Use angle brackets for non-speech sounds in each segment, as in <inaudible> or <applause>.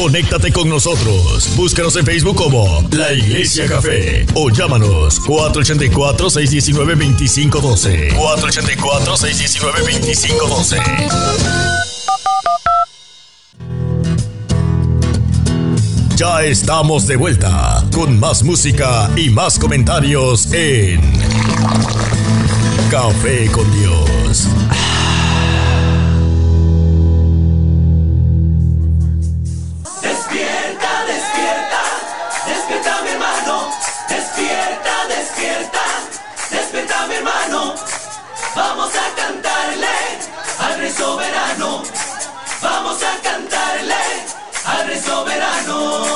Conéctate con nosotros. Búscanos en Facebook como La Iglesia Café o llámanos 484-619-2512. 484-619-2512. Ya estamos de vuelta con más música y más comentarios en Café con Dios. Vamos a cantarle al rey soberano. Vamos a cantarle al rey soberano.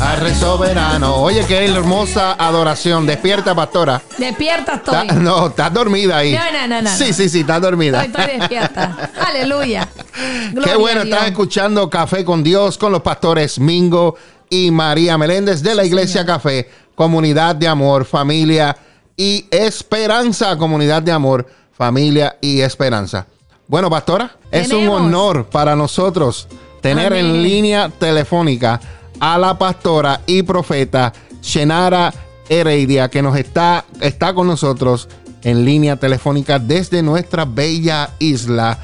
Al rey soberano. Oye, qué hermosa adoración. Despierta, pastora. Despierta estoy. no, estás dormida ahí. No, no, no, no. Sí, sí, sí, estás dormida. Estoy, estoy despierta. Aleluya. <laughs> Qué bueno, estás escuchando Café con Dios con los pastores Mingo y María Meléndez de la Iglesia Café, comunidad de amor, familia y esperanza, comunidad de amor, familia y esperanza. Bueno, pastora, es un honor para nosotros tener en línea telefónica a la pastora y profeta Shenara Heredia, que nos está, está con nosotros en línea telefónica desde nuestra bella isla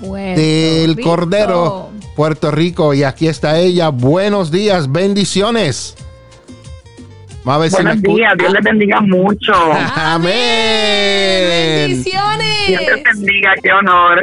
del Cordero, Puerto Rico. Y aquí está ella. Buenos días, bendiciones. Buenos días, Dios les bendiga mucho. Amén. Bendiciones. Dios les bendiga, qué honor.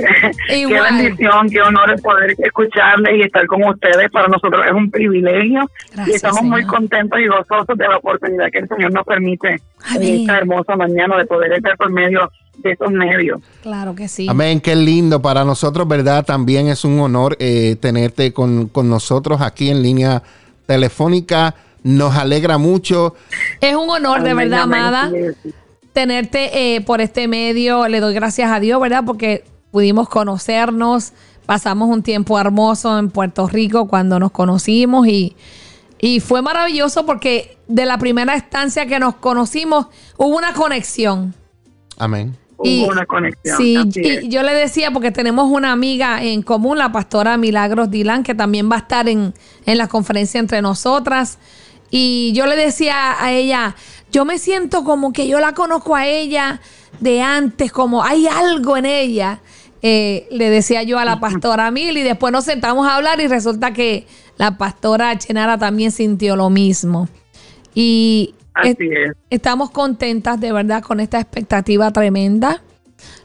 Qué bendición, qué honor poder escucharles y estar con ustedes. Para nosotros es un privilegio y estamos muy contentos y gozosos de la oportunidad que el Señor nos permite en esta hermosa mañana de poder estar por medio de estos medios. Claro que sí. Amén, qué lindo. Para nosotros, ¿verdad? También es un honor eh, tenerte con, con nosotros aquí en línea telefónica nos alegra mucho. Es un honor, de verdad, amada, tenerte eh, por este medio. Le doy gracias a Dios, ¿verdad? Porque pudimos conocernos, pasamos un tiempo hermoso en Puerto Rico cuando nos conocimos y, y fue maravilloso porque de la primera estancia que nos conocimos hubo una conexión. Amén. Hubo una conexión. Sí, y yo le decía, porque tenemos una amiga en común, la pastora Milagros Dilan, que también va a estar en, en la conferencia entre nosotras. Y yo le decía a ella, yo me siento como que yo la conozco a ella de antes, como hay algo en ella. Eh, le decía yo a la pastora Mil y después nos sentamos a hablar y resulta que la pastora Chenara también sintió lo mismo. Y estamos contentas de verdad con esta expectativa tremenda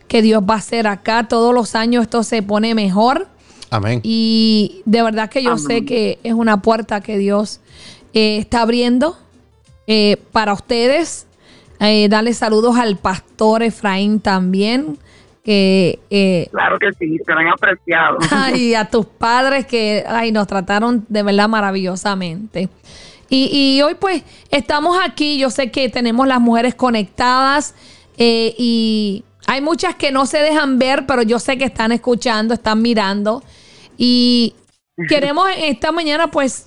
que Dios va a hacer acá. Todos los años esto se pone mejor. Amén. Y de verdad que yo sé que es una puerta que Dios eh, está abriendo eh, para ustedes. Eh, darle saludos al pastor Efraín también. Que, claro que sí, han apreciado. <laughs> Y a tus padres que ay, nos trataron de verdad maravillosamente. Y, y, hoy pues estamos aquí, yo sé que tenemos las mujeres conectadas y hay muchas que no se dejan ver, pero yo sé que están escuchando, están mirando. Y queremos esta mañana pues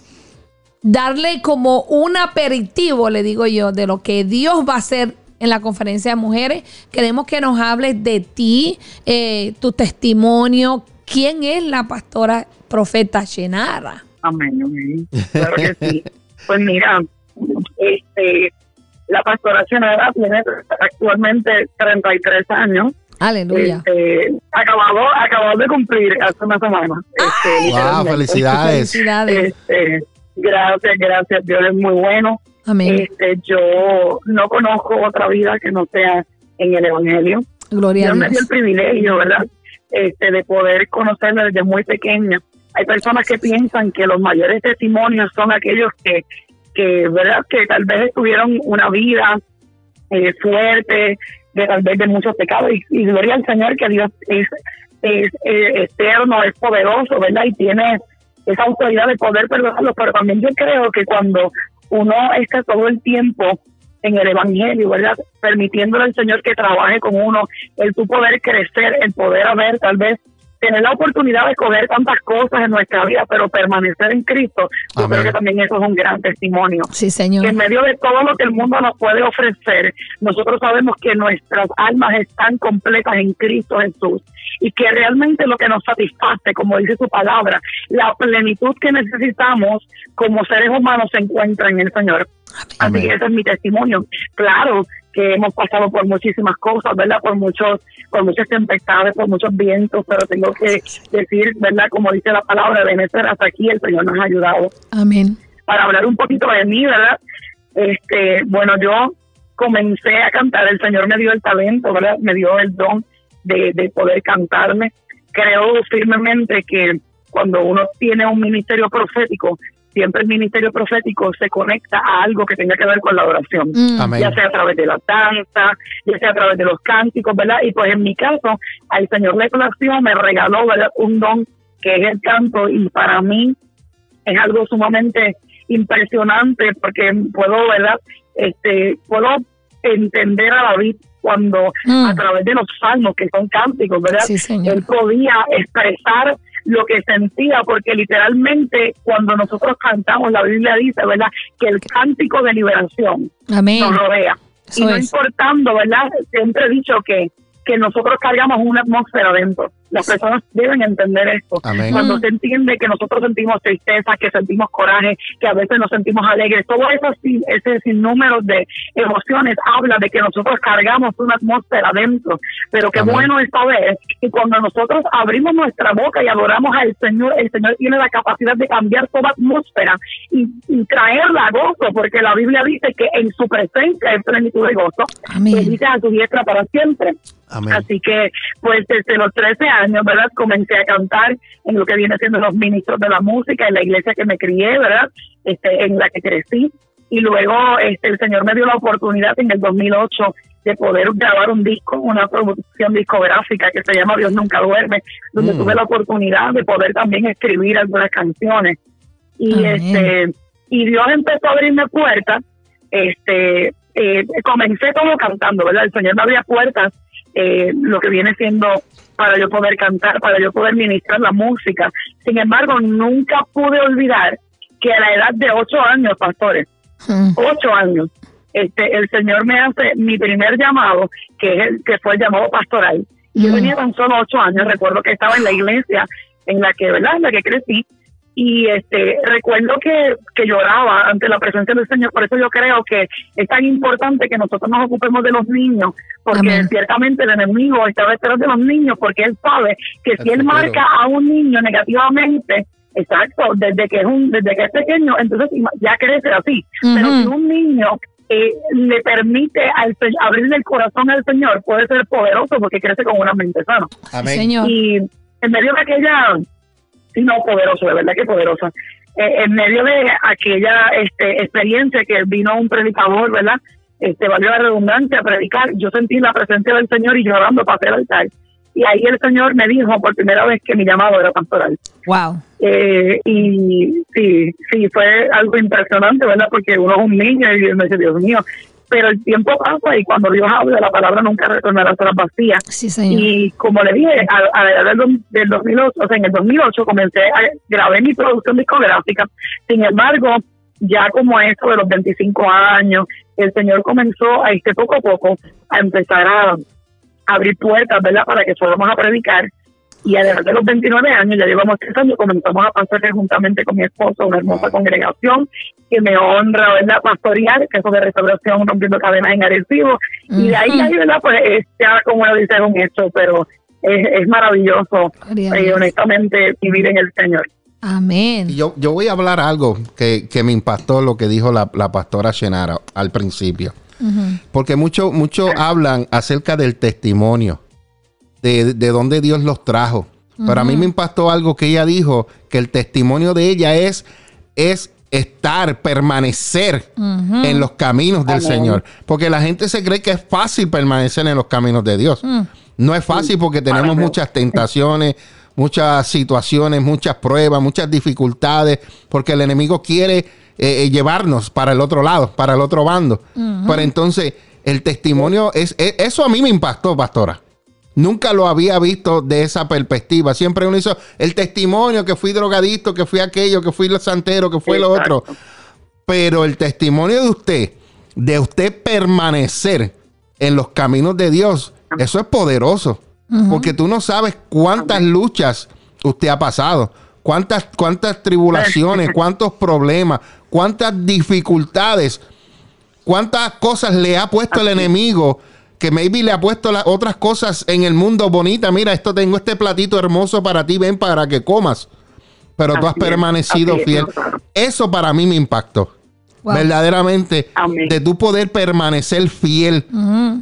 darle como un aperitivo, le digo yo, de lo que Dios va a hacer en la conferencia de mujeres. Queremos que nos hables de ti, eh, tu testimonio. ¿Quién es la pastora profeta Shenara? Amén, amén. Claro que sí. Pues mira, este, la pastora Shenara tiene actualmente 33 años. Aleluya. Este, acabado, de cumplir hace una semana. Este, wow, felicidades. felicidades. Este, Gracias, gracias. Dios es muy bueno. Amén. Este, yo no conozco otra vida que no sea en el Evangelio. Gloria Dios a Dios. me dio el privilegio, ¿verdad? Este, de poder conocerla desde muy pequeña. Hay personas que piensan que los mayores testimonios son aquellos que, que ¿verdad? Que tal vez tuvieron una vida eh, fuerte, de tal vez de muchos pecados. Y, gloria al Señor que Dios es es eh, eterno, es poderoso, ¿verdad? Y tiene esa autoridad de poder perdonarlo, pero también yo creo que cuando uno está todo el tiempo en el Evangelio, ¿verdad? Permitiéndole al Señor que trabaje con uno, el tu poder crecer, el poder haber tal vez tener la oportunidad de coger tantas cosas en nuestra vida, pero permanecer en Cristo, yo creo que también eso es un gran testimonio. Sí, Señor. Que en medio de todo lo que el mundo nos puede ofrecer, nosotros sabemos que nuestras almas están completas en Cristo Jesús y que realmente lo que nos satisface, como dice su palabra, la plenitud que necesitamos como seres humanos se encuentra en el Señor. Así que ese es mi testimonio. Claro, que hemos pasado por muchísimas cosas, ¿verdad? Por muchos, por muchas tempestades, por muchos vientos, pero tengo que decir, ¿verdad? Como dice la palabra, de Venezuela hasta aquí el Señor nos ha ayudado. Amén. Para hablar un poquito de mí, ¿verdad? Este, bueno, yo comencé a cantar, el Señor me dio el talento, ¿verdad? Me dio el don de, de poder cantarme. Creo firmemente que cuando uno tiene un ministerio profético, siempre el ministerio profético se conecta a algo que tenga que ver con la oración, mm. ya sea a través de la danza, ya sea a través de los cánticos, ¿verdad? Y pues en mi caso, al Señor de oración me regaló ¿verdad? un don que es el canto y para mí es algo sumamente impresionante porque puedo, ¿verdad? Este, puedo entender a David cuando mm. a través de los salmos que son cánticos, ¿verdad? Él podía expresar lo que sentía, porque literalmente cuando nosotros cantamos, la Biblia dice, ¿verdad?, que el cántico de liberación nos rodea. y no importando, ¿verdad?, siempre he dicho que, que nosotros cargamos una atmósfera dentro. Las personas deben entender esto. Cuando se entiende que nosotros sentimos tristeza, que sentimos coraje, que a veces nos sentimos alegres, todo eso, ese sinnúmero de emociones habla de que nosotros cargamos una atmósfera dentro. Pero qué bueno es saber que cuando nosotros abrimos nuestra boca y adoramos al Señor, el Señor tiene la capacidad de cambiar toda atmósfera y, traerla a gozo, porque la Biblia dice que en su presencia hay plenitud de gozo. Amén. dice a su diestra para siempre. Así que, pues desde los 13 años, ¿verdad? Comencé a cantar en lo que viene siendo los ministros de la música, en la iglesia que me crié, ¿verdad? Este, en la que crecí. Y luego este, el Señor me dio la oportunidad en el 2008 de poder grabar un disco, una producción discográfica que se llama Dios Nunca Duerme, donde mm. tuve la oportunidad de poder también escribir algunas canciones. Y este y Dios empezó a abrirme puertas. Este, eh, comencé todo cantando, ¿verdad? El Señor me abría puertas eh, lo que viene siendo para yo poder cantar, para yo poder ministrar la música. Sin embargo, nunca pude olvidar que a la edad de ocho años, pastores, hmm. ocho años, este, el Señor me hace mi primer llamado, que es el que fue el llamado pastoral. Yo hmm. tenía tan solo ocho años, recuerdo que estaba en la iglesia en la que, ¿verdad? En la que crecí, y este recuerdo que, que lloraba ante la presencia del Señor, por eso yo creo que es tan importante que nosotros nos ocupemos de los niños, porque ciertamente el enemigo está detrás de los niños, porque él sabe que si él marca a un niño negativamente, exacto, desde que es un desde que es pequeño, entonces ya crece así, pero si un niño eh, le permite al, abrirle el corazón al Señor, puede ser poderoso porque crece con una mente sana. Amén. Y en medio de aquella sí, no, poderoso, de verdad que poderosa. Eh, en medio de aquella este, experiencia que vino un predicador, ¿verdad? Este, valió la redundancia a predicar, yo sentí la presencia del Señor y llorando para el altar. Y ahí el Señor me dijo por primera vez que mi llamado era pastoral. Wow. Eh, y sí, sí, fue algo impresionante, ¿verdad? Porque uno es un niño y me dice, Dios mío, pero el tiempo pasa y cuando Dios habla, la palabra nunca retornará a las vacía. Sí, señor. Y como le dije, a, la edad del, 2008, o sea, en el 2008 comencé a grabar mi producción discográfica. Sin embargo, ya como eso de los 25 años, el Señor comenzó a irse poco a poco a empezar a abrir puertas, ¿verdad? Para que fuéramos a predicar y además de los 29 años, ya llevamos tres años, comenzamos a pasar juntamente con mi esposo una hermosa congregación que me honra, ¿verdad? Pastorear, que es de restauración rompiendo cadenas en Arecibo. Y de ahí, ahí, ¿verdad? Pues ya como lo dice, un hecho, pero es, maravilloso, eh, honestamente, vivir en el Señor. Amén. yo, yo voy a hablar algo que, que me impactó lo que dijo la, la pastora Shenara al principio. Porque muchos mucho hablan acerca del testimonio de, de dónde Dios los trajo. Pero a mí me impactó algo que ella dijo, que el testimonio de ella es, es estar, permanecer en los caminos del Señor. Porque la gente se cree que es fácil permanecer en los caminos de Dios. Mm. No es fácil porque tenemos muchas tentaciones, <laughs> muchas situaciones, muchas pruebas, muchas dificultades, porque el enemigo quiere eh, eh, llevarnos para el otro lado, para el otro bando. Pero entonces, el testimonio es, e, eso a mí me impactó, pastora. Nunca lo había visto de esa perspectiva. Siempre uno hizo el testimonio que fui drogadito, que fui aquello, que fui lo santero, que fue lo otro. Pero el testimonio de usted, de usted permanecer en los caminos de Dios, eso es poderoso. Porque tú no sabes cuántas luchas usted ha pasado, cuántas, cuántas tribulaciones, <laughs> cuántos problemas, cuántas dificultades, cuántas cosas le ha puesto el enemigo que maybe le ha puesto las otras cosas en el mundo bonita. Mira, esto tengo este platito hermoso para ti, ven para que comas. Pero tú has permanecido fiel. Eso para mí me impactó verdaderamente de tu poder permanecer fiel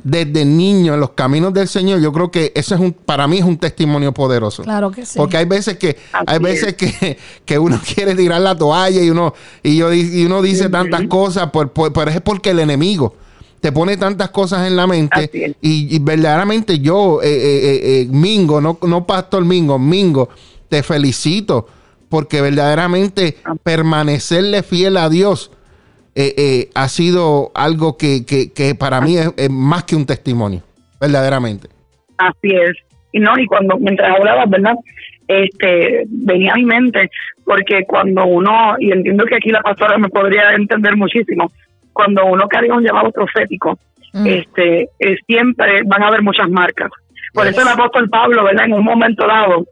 desde niño en los caminos del Señor, yo creo que eso es un, para mí es un testimonio poderoso. Claro que sí. Porque hay veces que, hay veces <laughs> que, uno <laughs> quiere tirar la toalla y uno, y yo, y uno dice tantas cosas, pero es porque el enemigo te pone tantas cosas en la mente y, verdaderamente yo, eh, eh, eh, Mingo, no, no Pastor Mingo, Mingo, te felicito porque verdaderamente permanecerle fiel a Dios eh, eh, ha sido algo que, que, para mí es, más que un testimonio, verdaderamente. Así es. Y no, y cuando mientras hablabas, ¿verdad? Este, venía a mi mente, porque cuando uno, y entiendo que aquí la pastora me podría entender muchísimo, cuando uno carga un llamado profético, mm. este, siempre van a haber muchas marcas. Por eso el apóstol Pablo, ¿verdad? En un momento dado,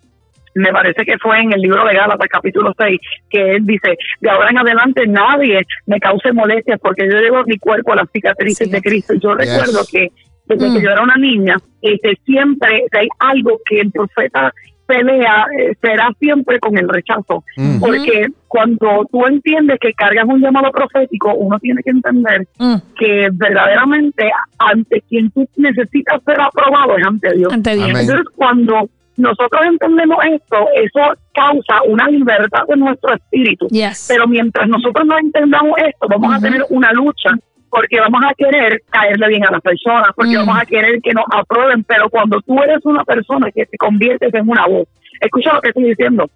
me parece que fue en el libro de Gálatas, capítulo 6, que él dice, de ahora en adelante nadie me cause molestias porque yo llevo mi cuerpo a las cicatrices de Cristo. Yo recuerdo que desde que mm. yo era una niña, este, siempre hay algo que el profeta pelea eh, será siempre con el rechazo, mm. porque cuando tú entiendes que cargas un llamado profético, uno tiene que entender mm. que verdaderamente ante quien tú necesitas ser aprobado es ante Dios. Entonces cuando nosotros entendemos esto, eso causa una libertad de nuestro espíritu. Pero mientras nosotros no entendamos esto, vamos a tener una lucha porque vamos a querer caerle bien a las personas, porque mm. vamos a querer que nos aprueben, pero cuando tú eres una persona que te conviertes en una voz, escucha lo que estoy diciendo.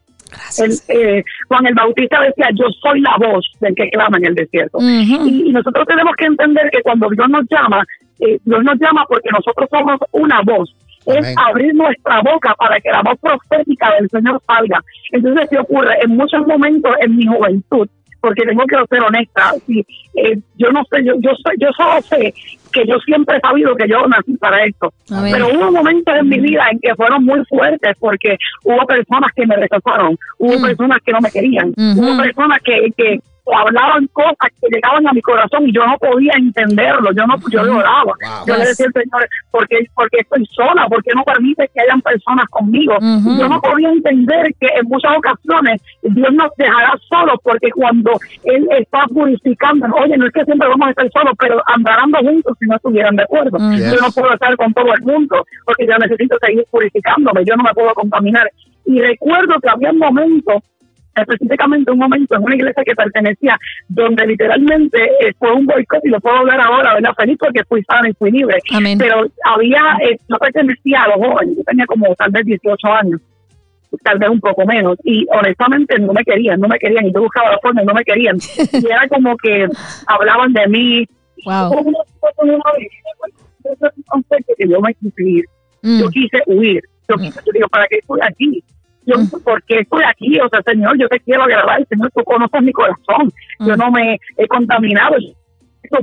Eh, Juan el Bautista decía, yo soy la voz del que clama en el desierto. y, nosotros tenemos que entender que cuando Dios nos llama, eh, Dios nos llama porque nosotros somos una voz es abrir nuestra boca para que la voz profética del Señor salga. Entonces, ¿qué ocurre? En muchos momentos en mi juventud, porque tengo que ser honesta, si, eh, yo no sé, yo, yo, yo solo sé que yo siempre he sabido que yo nací para esto. Pero hubo momentos en mi vida en que fueron muy fuertes porque hubo personas que me rechazaron, hubo mm. personas que no me querían, hubo personas que, que hablaban cosas que llegaban a mi corazón y yo no podía entenderlo, yo no yo lloraba. Yo le decía al Señor, ¿por qué, porque estoy sola? ¿Por qué no permite que hayan personas conmigo? Yo no podía entender que en muchas ocasiones Dios nos dejará solos porque cuando Él está purificando, oye, no es que siempre vamos a estar solos, pero andarán juntos si no estuvieran de acuerdo. Yo no puedo estar con todo el mundo porque yo necesito seguir purificándome, yo no me puedo contaminar. Y recuerdo que había momentos específicamente un momento en una iglesia que pertenecía, donde literalmente eh, fue un boicot, y lo puedo hablar ahora, ¿verdad? Feliz porque fui sana y fui libre. Pero había, eh, yo pertenecía a los jóvenes, yo tenía como tal vez 18 años, tal vez un poco menos, y honestamente no me querían, no me querían, y yo buscaba la forma y no me querían. <laughs> y era como que hablaban de mí. Wow. Yo me quise ir, yo quise huir, yo, quise, yo digo, ¿para qué estoy aquí? Yo, ¿por qué estoy aquí? O sea, Señor, yo te quiero agradar, Señor, tú conoces mi corazón, yo no me he contaminado,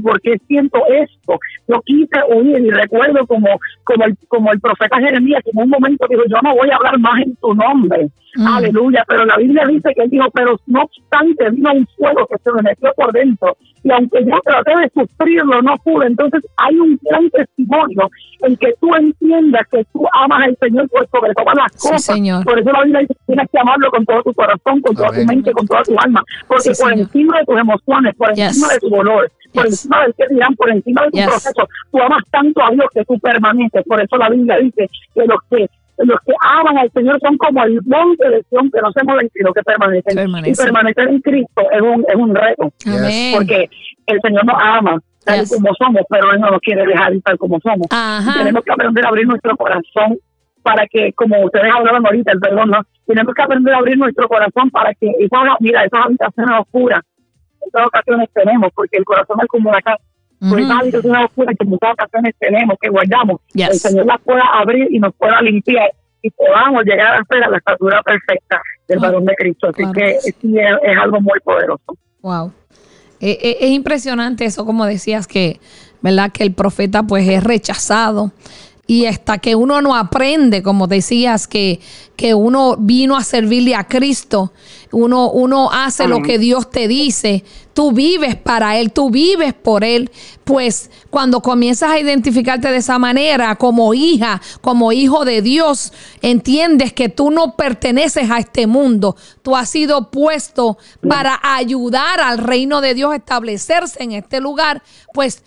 ¿por qué siento esto? Yo quise huir y recuerdo como, como, el, como el profeta Jeremías, que en un momento dijo, yo no voy a hablar más en tu nombre. Aleluya. Pero la Biblia dice que él dijo, pero no obstante, vino un fuego que se me metió por dentro. Y aunque yo traté de sufrirlo, no pude. Entonces hay un gran testimonio en que tú entiendas que tú amas al Señor por sobre todas las cosas. Por eso la Biblia dice tienes que amarlo con todo tu corazón, con toda tu mente, con toda tu alma. Porque por encima de tus emociones, por encima de tu dolor, por encima del que dirán, por encima de tu proceso. Tú amas tanto a Dios que tú permaneces. Por eso la Biblia dice que los que los que aman al Señor son como el monte de Sion que no se mueven, sino que permanecen. Y permanecer en Cristo es un, es un reto. Porque el Señor nos ama tal como somos, pero Él no nos quiere dejar tal como somos. Tenemos que aprender a abrir nuestro corazón para que, como ustedes hablaban ahorita, el perdón, ¿no? tenemos que aprender a abrir nuestro corazón para que esas, mira, esas habitaciones oscuras, esas ocasiones tenemos, porque el corazón es como una casa. Esas habitaciones oscuras que muchas ocasiones tenemos, que guardamos, el Señor las pueda abrir y nos pueda limpiar y podamos llegar a ser a la estatura perfecta del varón de Cristo. Así que es, es, algo muy poderoso. Wow. Eh, eh, es impresionante eso, como decías, que, ¿verdad? Que el profeta pues es rechazado y hasta que uno no aprende, como decías, que, que uno vino a servirle a Cristo, uno, uno hace lo que Dios te dice, tú vives para Él, tú vives por Él, pues cuando comienzas a identificarte de esa manera, como hija, como hijo de Dios, entiendes que tú no perteneces a este mundo, tú has sido puesto para ayudar al reino de Dios a establecerse en este lugar, pues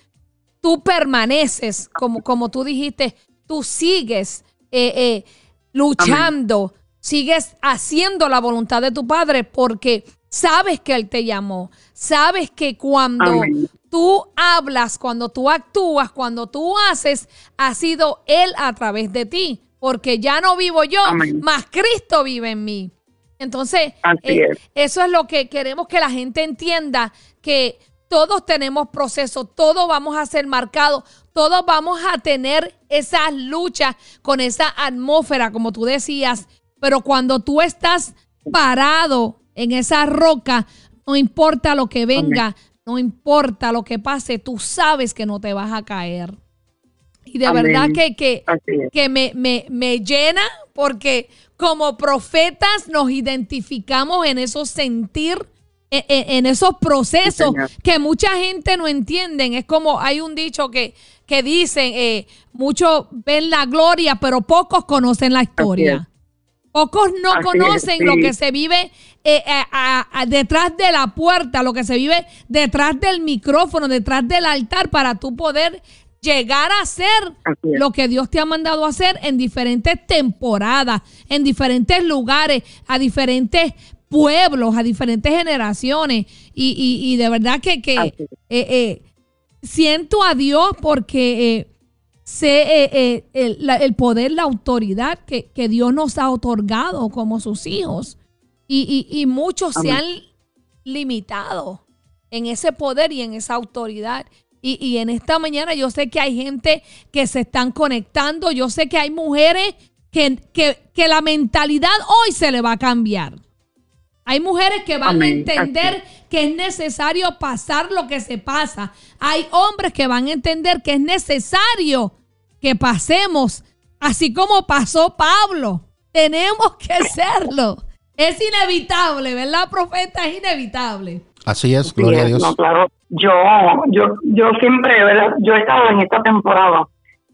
tú permaneces, como, como tú dijiste, tú sigues eh, eh, luchando, sigues haciendo la voluntad de tu Padre porque sabes que Él te llamó, sabes que cuando tú hablas, cuando tú actúas, cuando tú haces, ha sido Él a través de ti, porque ya no vivo yo, más Cristo vive en mí. Entonces, eh, eso es lo que queremos que la gente entienda, que todos tenemos procesos, todos vamos a ser marcados, todos vamos a tener esas luchas con esa atmósfera, como tú decías, pero cuando tú estás parado en esa roca, no importa lo que venga, no importa lo que pase, tú sabes que no te vas a caer. Y de verdad que, que, que me, me, me llena porque como profetas nos identificamos en esos sentir en, esos procesos que mucha gente no entienden. Es como hay un dicho que, que dicen, eh, muchos ven la gloria, pero pocos conocen la historia. Pocos no conocen lo que se vive eh, detrás de la puerta, lo que se vive detrás del micrófono, detrás del altar, para tú poder llegar a hacer lo que Dios te ha mandado a hacer en diferentes temporadas, en diferentes lugares, a diferentes pueblos, a diferentes generaciones. Y, y, de verdad que, que eh, eh, siento a Dios porque eh, sé el, poder, la autoridad que, Dios nos ha otorgado como sus hijos. Y, y muchos se han limitado en ese poder y en esa autoridad. Y, y, en esta mañana yo sé que hay gente que se están conectando, yo sé que hay mujeres que, que, que la mentalidad hoy se le va a cambiar. Hay mujeres que van a entender que es necesario pasar lo que se pasa. Hay hombres que van a entender que es necesario que pasemos, así como pasó Pablo. Tenemos que hacerlo. Es inevitable, ¿verdad, profeta? Es inevitable. Así es, gloria a Dios. claro, yo, yo, yo siempre, ¿verdad? Yo he estado en esta temporada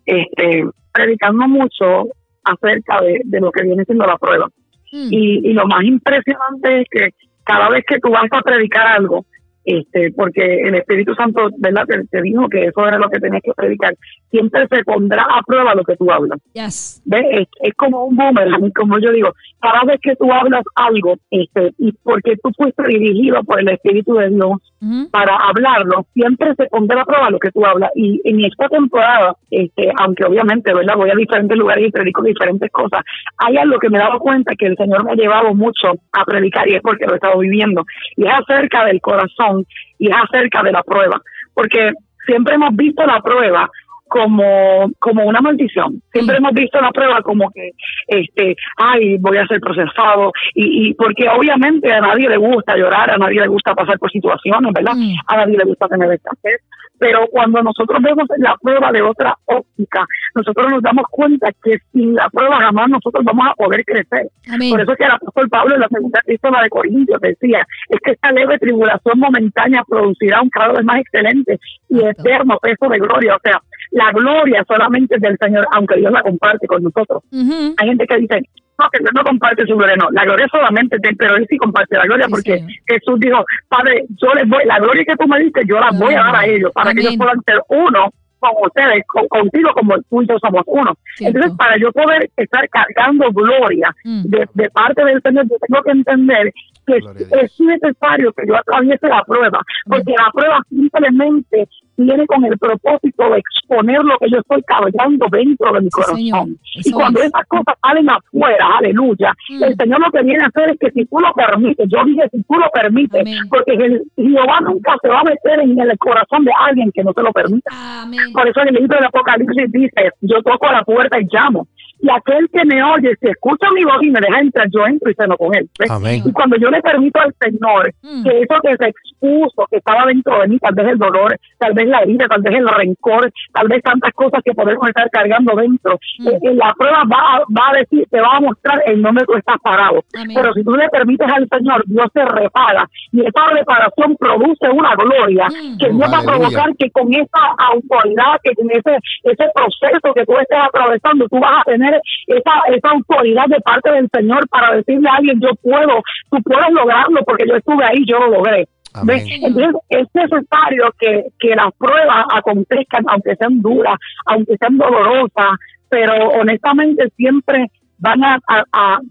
este, predicando mucho acerca de, de lo que viene siendo la prueba. Mm. Y, y lo más impresionante es que cada vez que tú vas a predicar algo, este, porque el Espíritu Santo, ¿verdad? Te, dijo que eso era lo que tenías que predicar. Siempre se pondrá a prueba lo que tú hablas. Yes. ¿Ves? Es, como un boomerang, como yo digo, cada vez que tú hablas algo, este, y porque tú fuiste dirigido por el Espíritu de Dios para hablarlo, siempre se pondrá a prueba lo que tú hablas. Y en esta temporada, este, aunque obviamente, ¿verdad? Voy a diferentes lugares y predico diferentes cosas, hay algo que me he dado cuenta que el Señor me ha llevado mucho a predicar y es porque lo he estado viviendo. Y es acerca del corazón y es acerca de la prueba, porque siempre hemos visto la prueba como, como una maldición. Siempre hemos visto la prueba como que, este, ay, voy a ser procesado, y, y porque obviamente a nadie le gusta llorar, a nadie le gusta pasar por situaciones, ¿verdad? Mm. A nadie le gusta tener escasez, pero cuando nosotros vemos la prueba de otra óptica, nosotros nos damos cuenta que sin la prueba jamás nosotros vamos a poder crecer. Por eso que el apóstol Pablo en la segunda epístola de Corintios decía, es que esta leve tribulación momentánea producirá un cada vez más excelente y eterno peso de gloria. O sea, la gloria solamente es del Señor, aunque Dios la comparte con nosotros. Hay gente que dice, no, que Dios no comparte su gloria, no, la gloria solamente es pero Él sí comparte la gloria porque Jesús dijo, Padre, yo les voy, la gloria que tú me diste, yo la voy a dar a ellos para que ellos puedan ser uno con ustedes, contigo como tú y yo somos uno. Entonces, para yo poder estar cargando gloria mm. de, parte del Señor, yo tengo que entender que es necesario que yo atraviese la prueba, porque la prueba simplemente viene con el propósito de exponer lo que yo estoy cargando dentro de mi corazón. y cuando esas cosas salen afuera, aleluya, mm. el Señor lo que viene a hacer es que si tú lo permites, yo dije si tú lo permites, porque el, Jehová nunca se va a meter en el corazón de alguien que no se lo permita. Por eso en el libro del Apocalipsis dice, yo toco a la puerta y llamo y aquel que me oye, si escucha mi voz y me deja entrar, yo entro y ceno con él. Y cuando yo le permito al Señor mm. que eso que se expuso, que estaba dentro de mí, tal vez el dolor, tal vez la herida, tal vez el rencor, tal vez tantas cosas que podemos estar cargando dentro, mm. eh, eh, la prueba va, va a decir, te va a mostrar en dónde tú estás parado. Pero si tú le permites al Señor, Dios se repara y esa reparación produce una gloria mm. que Dios va a provocar que con esa autoridad, que con ese, ese proceso que tú estés atravesando, tú vas a tener esa, esa autoridad de parte del Señor para decirle a alguien, yo puedo, tú puedes lograrlo porque yo estuve ahí, yo lo logré. Entonces es necesario que, que las pruebas acontezcan, aunque sean duras, aunque sean dolorosas, pero honestamente siempre van a,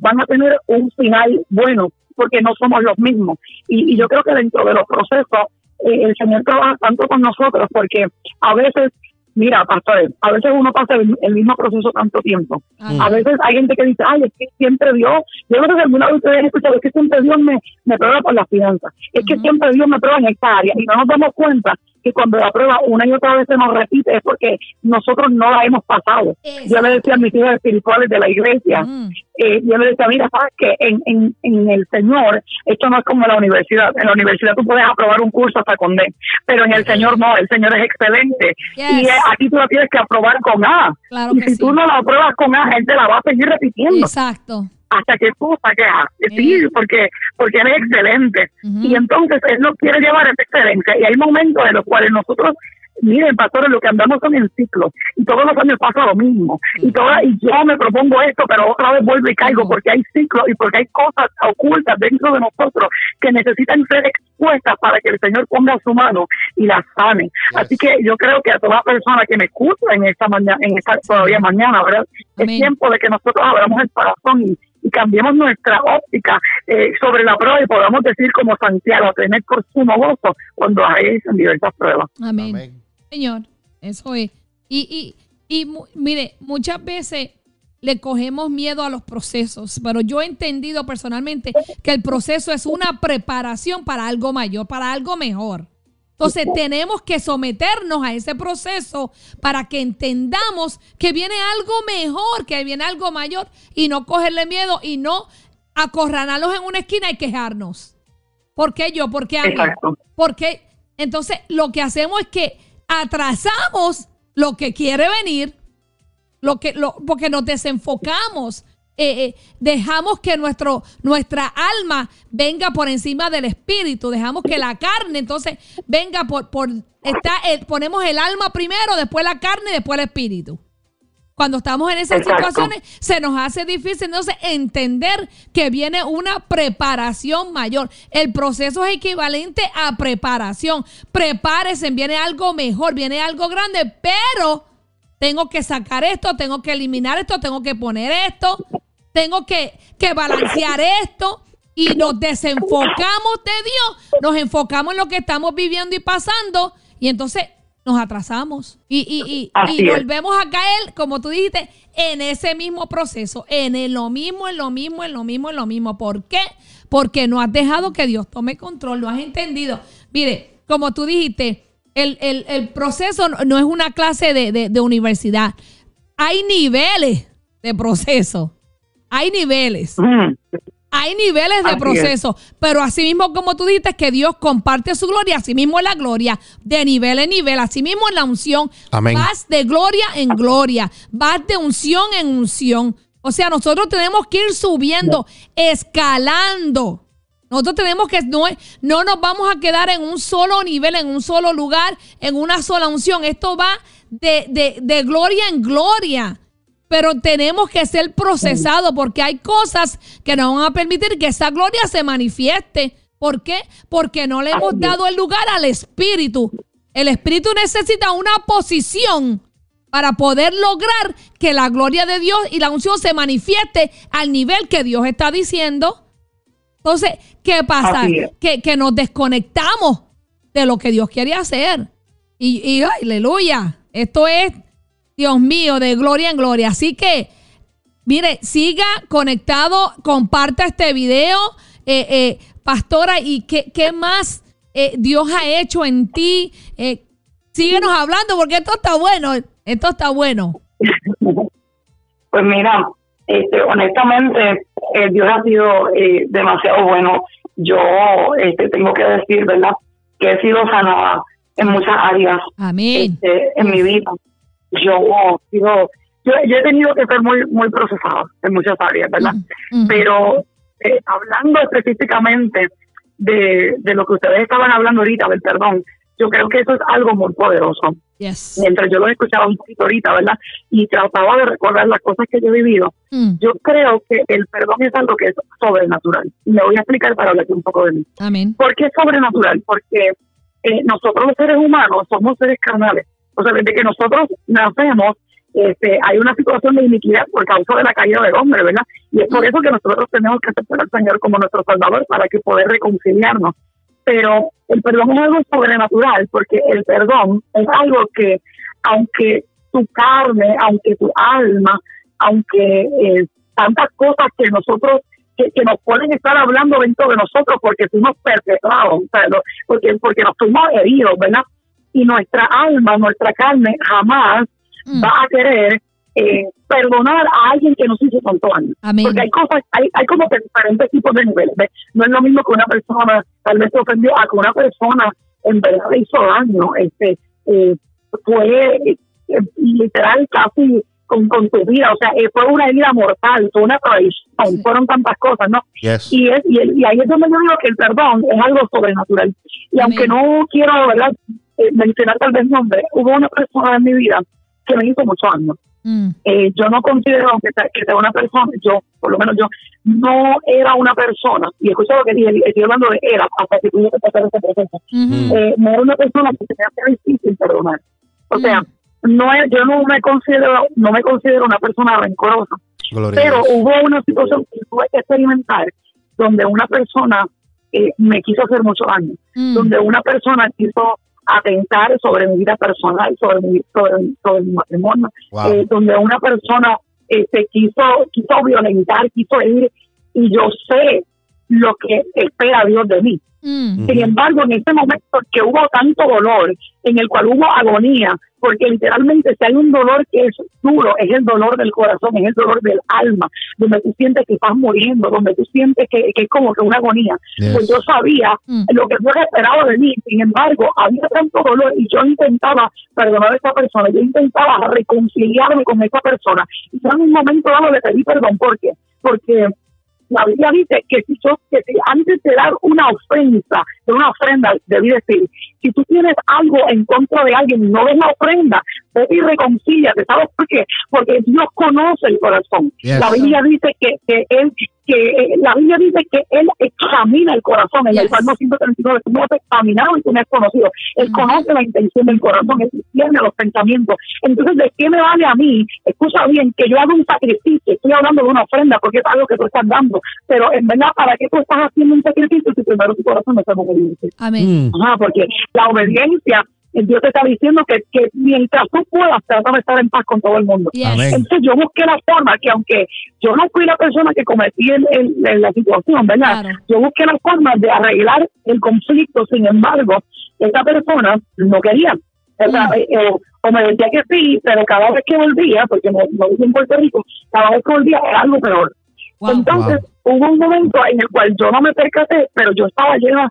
van a tener un final bueno, porque no somos los mismos. Y, yo creo que dentro de los procesos eh, el Señor trabaja tanto con nosotros, porque a veces Mira, pastores, a veces uno pasa el, mismo proceso tanto tiempo. A veces hay gente que dice, ay, es que siempre Dios, yo sé si alguna vez ustedes han escuchado, es que siempre Dios me, me prueba por las finanzas, es que siempre Dios me prueba en esta área y no nos damos cuenta que cuando la prueba una y otra vez se nos repite es porque nosotros no la hemos pasado. Yo le decía a mis hijos espirituales de la iglesia, eh, yo le decía, mira, sabes que en, en, en el Señor esto no es como la universidad. En la universidad tú puedes aprobar un curso hasta con D, pero en el Señor no, el Señor es excelente. Y eh, aquí tú la tienes que aprobar con A. y si tú no la apruebas con A, gente la va a seguir repitiendo. Exacto hasta que tú saques Sí, porque, porque eres excelente. Y entonces él nos quiere llevar a esa excelencia. Y hay momentos en los cuales nosotros miren, pastores, lo que andamos son en ciclos y todos los años pasa lo mismo. Y, toda, y yo me propongo esto, pero otra vez vuelvo y caigo porque hay ciclos y porque hay cosas ocultas dentro de nosotros que necesitan ser expuestas para que el Señor ponga su mano y las sane. Así que yo creo que a toda persona que me escucha en esta mañana, en esta todavía mañana, ¿verdad? Es tiempo de que nosotros abramos el corazón y cambiemos nuestra óptica eh, sobre la prueba y podamos decir como Santiago, tener por sumo gozo cuando hay diversas pruebas. Amén. Señor, eso es. Y, y, y mire, muchas veces le cogemos miedo a los procesos, pero yo he entendido personalmente que el proceso es una preparación para algo mayor, para algo mejor. Entonces tenemos que someternos a ese proceso para que entendamos que viene algo mejor, que viene algo mayor y no cogerle miedo y no acorralarlos en una esquina y quejarnos. ¿Por qué yo? ¿Por qué a mí? Porque entonces lo que hacemos es que atrasamos lo que quiere venir, lo que, lo, porque nos desenfocamos eh, eh, dejamos que nuestro, nuestra alma venga por encima del espíritu, dejamos que la carne entonces venga por, por está, ponemos el alma primero, después la carne y después el espíritu. Cuando estamos en esas situaciones, se nos hace difícil entonces entender que viene una preparación mayor. El proceso es equivalente a preparación. Prepárese, viene algo mejor, viene algo grande, pero tengo que sacar esto, tengo que eliminar esto, tengo que poner esto, tengo que, balancear esto y nos desenfocamos de Dios, nos enfocamos en lo que estamos viviendo y pasando y entonces nos atrasamos y, y, y, volvemos a caer, como tú dijiste, en ese mismo proceso, en lo mismo, en lo mismo, en lo mismo, en lo mismo. ¿Por qué? Porque no has dejado que Dios tome control, no has entendido. Mire, como tú dijiste, el, proceso no es una clase de, de universidad. Hay niveles de proceso. Hay niveles. Hay niveles de proceso, pero así mismo como tú dices que Dios comparte su gloria, así mismo la gloria, de nivel en nivel, así mismo la unción. Vas de gloria en gloria, vas de unción en unción. O sea, nosotros tenemos que ir subiendo, escalando. Nosotros tenemos que, no, no nos vamos a quedar en un solo nivel, en un solo lugar, en una sola unción. Esto va de, de, de gloria en gloria pero tenemos que ser procesados porque hay cosas que no van a permitir que esa gloria se manifieste. ¿Por qué? Porque no le hemos dado el lugar al Espíritu. El Espíritu necesita una posición para poder lograr que la gloria de Dios y la unción se manifieste al nivel que Dios está diciendo. Entonces, ¿qué pasa? Que, que nos desconectamos de lo que Dios quiere hacer. Y, y aleluya, esto es, Dios mío, de gloria en gloria. Así que, mire, siga conectado, comparta este video. Eh, eh, pastora, ¿y qué, qué más eh, Dios ha hecho en ti? Eh, síguenos hablando porque esto está bueno, esto está bueno. <laughs> Pues mira, este, honestamente, eh, Dios ha sido demasiado bueno. Yo este, tengo que decir, ¿verdad? Que he sido sanada en muchas áreas Amén. este, en mi vida. Yo, digo, yo, yo he tenido que ser muy, muy procesada en muchas áreas, ¿verdad? Pero eh, hablando específicamente de, de lo que ustedes estaban hablando ahorita, del perdón, yo creo que eso es algo muy poderoso. Yes. Mientras yo lo escuchaba un poquito ahorita, ¿verdad? Y trataba de recordar las cosas que yo he vivido, Mm. yo creo que el perdón es algo que es sobrenatural. Y me voy a explicar para hablar un poco de mí. Amén. ¿Por qué es sobrenatural? Porque eh, nosotros los seres humanos somos seres carnales. O sea, desde que nosotros nacemos, este, hay una situación de iniquidad por causa de la caída del hombre, ¿verdad? Y es por eso que nosotros tenemos que aceptar al Señor como nuestro Salvador para que poder reconciliarnos. Pero el perdón es algo sobrenatural porque el perdón es algo que, aunque tu carne, aunque tu alma, aunque eh, tantas cosas que nosotros que, que nos pueden estar hablando dentro de nosotros porque fuimos perpetrados, o sea, porque, porque nos fuimos heridos, ¿verdad? Y nuestra alma, nuestra carne jamás Mm. va a querer eh, perdonar a alguien que nos hizo tanto daño. Porque hay cosas, hay, hay como diferentes tipos de niveles. ¿ves? No es lo mismo que una persona tal vez se ofendió a que una persona en verdad le hizo daño. Este, eh, fue eh, literal casi con, con tu vida. O sea, eh, fue una herida mortal, fue una traición, fueron tantas cosas, ¿no? Yes. Y, es, y, el- y ahí es donde yo digo que el perdón es algo sobrenatural. Y Amén. aunque no quiero ¿verdad? Eh, mencionar tal vez nombre, hubo una persona en mi vida que me hizo mucho daño. Mm. Eh, yo no considero que sea, que sea una persona, yo, por lo menos yo, no era una persona, y escucha lo que dije, estoy hablando de era, hasta que tuve que pasar ese proceso, eh, no era una persona que tenía que ser difícil perdonar. O sea, Mm. no es, yo no me considero, no me considero una persona rencorosa, Gloria pero hubo una situación que tuve que experimentar donde una persona eh, me quiso hacer mucho daño, Mm. donde una persona quiso atentar sobre mi vida personal, sobre mi, sobre, sobre mi matrimonio, Wow. eh, donde una persona este, quiso, quiso violentar, quiso ir, y yo sé lo que espera Dios de mí. Mm. Sin embargo, en ese momento que hubo tanto dolor, en el cual hubo agonía, porque literalmente si hay un dolor que es duro, es el dolor del corazón, es el dolor del alma, donde tú sientes que estás muriendo, donde tú sientes que, que es como que una agonía. Yes. Pues yo sabía Mm. lo que fue esperado de mí, sin embargo, había tanto dolor y yo intentaba perdonar a esa persona, yo intentaba reconciliarme con esa persona. Y yo en un momento dado le pedí perdón, ¿por qué? Porque la Biblia dice que si yo, que si antes de dar una ofensa, de una ofrenda, debí decir, si tú tienes algo en contra de alguien y no ves la ofrenda, vete y reconcíliate, ¿sabes por qué? Porque Dios conoce el corazón. Yes. La Biblia dice que, que él, que eh, la Biblia dice que él examina el corazón, en el Yes. Salmo 139, tú no has examinado y tú no has conocido. Él conoce la intención del corazón, él tiene los pensamientos. Entonces, ¿de qué me vale a mí? Escucha bien, que yo haga un sacrificio, estoy hablando de una ofrenda porque es algo que tú estás dando, pero en verdad, ¿para qué tú estás haciendo un sacrificio si primero tu corazón no está con obediente? Amén. Mm. Ajá, porque la obediencia, Dios te está diciendo que, que mientras tú puedas, trata de estar en paz con todo el mundo. Yes. Entonces yo busqué la forma que aunque yo no fui la persona que cometí el, el- el- la situación, ¿verdad? Claro. Yo busqué la forma de arreglar el conflicto, sin embargo, esa persona no quería. O, sea, Mm. eh, eh, o me decía que sí, pero cada vez que volvía, porque no, no vivo en Puerto Rico, cada vez que volvía era algo peor. Wow. Entonces hubo un momento en el cual yo no me percaté, pero yo estaba llena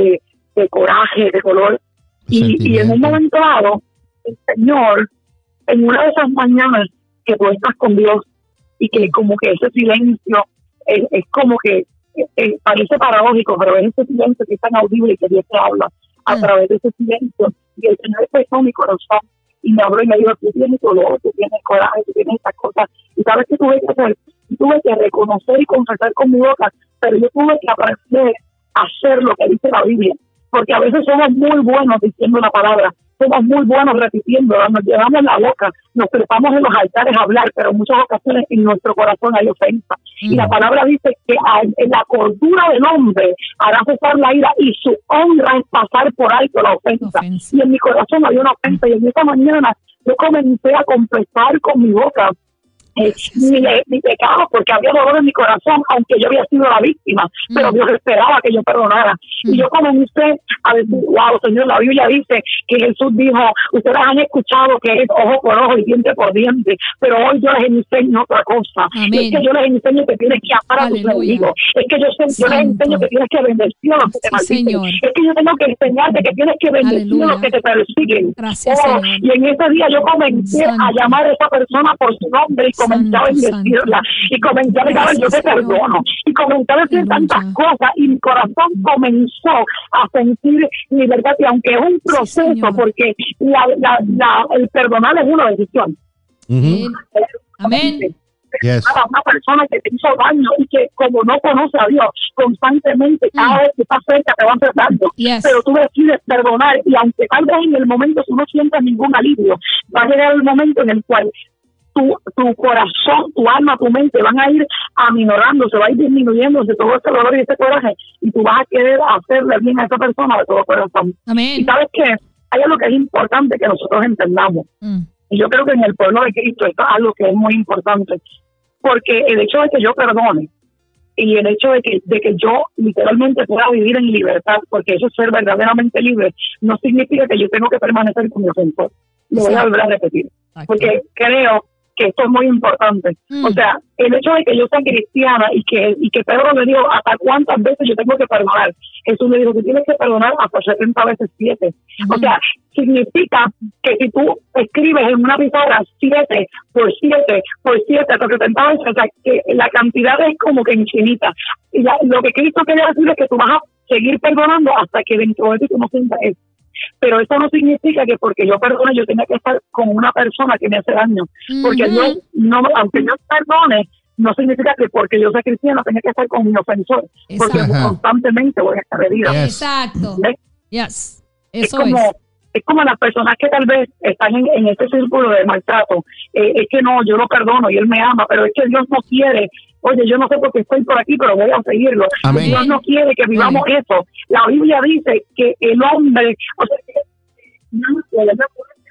de, de coraje, de dolor. Y, y en un momento dado, el Señor, en una de esas mañanas que tú estás con Dios y que como que ese silencio es, es como que eh, eh, parece paradójico, pero es ese silencio que es tan audible y que Dios te habla a Mm. través de ese silencio. Y el Señor empezó mi corazón y me habló y me dijo, tú tienes dolor, tú tienes coraje, tú tienes estas cosas. Y sabes qué tuve que hacer? Tuve que reconocer y confesar con mi boca, pero yo tuve que aprender hacer lo que dice la Biblia. Porque a veces somos muy buenos diciendo la palabra, somos muy buenos repitiendo, nos llevamos la boca, nos trepamos en los altares a hablar, pero en muchas ocasiones en nuestro corazón hay ofensa. Y la palabra dice que en la cordura del hombre hará cesar la ira y su honra es pasar por alto la ofensa. Y en mi corazón había una ofensa y en esta mañana yo comencé a confesar con mi boca mi, pecado porque había dolor en mi corazón, aunque yo había sido la víctima, pero mm. Dios esperaba que yo perdonara. Y mm. yo comencé a decir, wow, Señor, la Biblia dice que Jesús dijo, ustedes han escuchado que es ojo por ojo y diente por diente, pero hoy yo les enseño otra cosa. Es que yo les enseño que tienes que amar a tus enemigos. Es que yo, yo, les enseño que tienes que bendecir a los que te maldicen. Es que yo tengo que enseñarte que tienes que bendecir a los que te persiguen. Oh, y en ese día yo comencé a llamar a esa persona por su nombre y comenzaba a decirla y comenzaba a decir yo te perdono y comenzaba a decir tantas cosas y mi corazón comenzó a sentir libertad. Y aunque es un proceso porque la, la, la, el perdonar es una decisión. Amén. Una persona que te hizo daño y que como no conoce a Dios constantemente cada mm. vez que está cerca te va a hacer daño pero tú decides perdonar y aunque tal vez en el momento tú no sientas ningún alivio. Va a llegar el momento en el cual tu, tu corazón, tu alma, tu mente van a ir aminorando, se va a ir disminuyéndose todo ese dolor y ese coraje y tú vas a querer hacerle bien a esa persona de todo corazón. Y sabes que hay algo que es importante que nosotros entendamos. Mm. Y yo creo que en el pueblo de Cristo esto es algo que es muy importante. Porque el hecho de que yo perdone y el hecho de que, de que yo literalmente pueda vivir en libertad, porque eso es ser verdaderamente libre, no significa que yo tengo que permanecer con mi ofensor. Lo voy a volver a repetir. Porque creo que esto es muy importante. O mm. sea, el hecho de que yo sea cristiana y que y que Pedro me dijo hasta cuántas veces yo tengo que perdonar. Jesús me dijo que tienes que perdonar hasta 70 veces 7. O sea, significa que si tú escribes en una pizarra 7 por 7 por 7 hasta 70 veces, o sea, que la cantidad es como que infinita. Y lo que Cristo quería decir es que tú vas a seguir perdonando hasta que dentro de ti tú no sientas eso. Pero eso no significa que porque yo perdone yo tenga que estar con una persona que me hace daño. Porque yo, no, aunque yo perdone, no significa que porque yo soy cristiano tenga que estar con mi ofensor. Porque constantemente voy a estar herida. Exacto. Yes. Eso es como, es. como las personas que tal vez están en, en este círculo de maltrato. Eh, es que no, yo lo perdono y él me ama, pero es que Dios no quiere oye, yo no sé por qué estoy por aquí, pero voy a seguirlo. Dios no quiere que vivamos eso. La Biblia dice que el hombre, o sea, que no,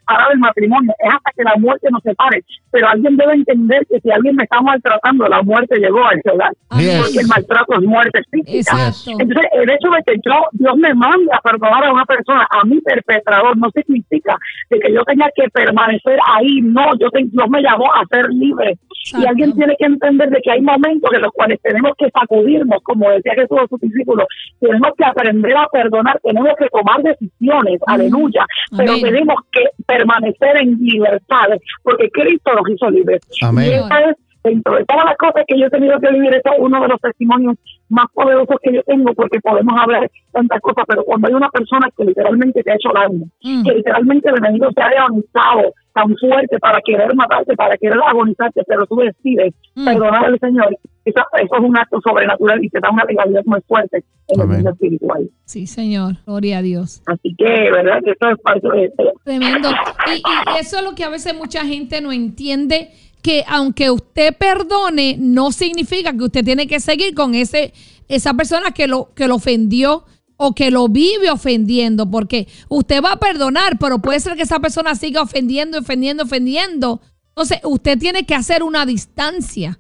separar del matrimonio, es hasta que la muerte nos separe. Pero alguien debe entender que si alguien me está maltratando, la muerte llegó al hogar. Porque el maltrato es muerte física. Entonces, el hecho de que yo, Dios me mande a perdonar a una persona, a mi perpetrador, no significa de que yo tenga que permanecer ahí. No, yo Dios me llamó a ser libre. Y alguien tiene que entender de que hay momentos en los cuales tenemos que sacudirnos, como decía Jesús a sus discípulos, tenemos que aprender a perdonar, tenemos que tomar decisiones, aleluya, pero tenemos que permanecer en libertad, porque Cristo nos hizo libres. Y esa es, dentro de todas las cosas que yo he tenido que vivir, eso es uno de los testimonios más poderosos que yo tengo, porque podemos hablar tantas cosas, pero cuando hay una persona que literalmente te ha hecho daño, mm. que literalmente el enemigo se ha agonizado tan fuerte para querer matarte, para querer agonizarte, pero tú decides mm. perdonar al Señor, eso, es un acto sobrenatural y te da una legalidad muy fuerte en el mundo espiritual. Sí, Señor, gloria a Dios. Así que, ¿verdad? Esto es parte de esto. Tremendo. Y, y eso es lo que a veces mucha gente no entiende que aunque usted perdone, no significa que usted tiene que seguir con ese, esa persona que lo, que lo ofendió o que lo vive ofendiendo, porque usted va a perdonar, pero puede ser que esa persona siga ofendiendo, ofendiendo, ofendiendo. Entonces, usted tiene que hacer una distancia.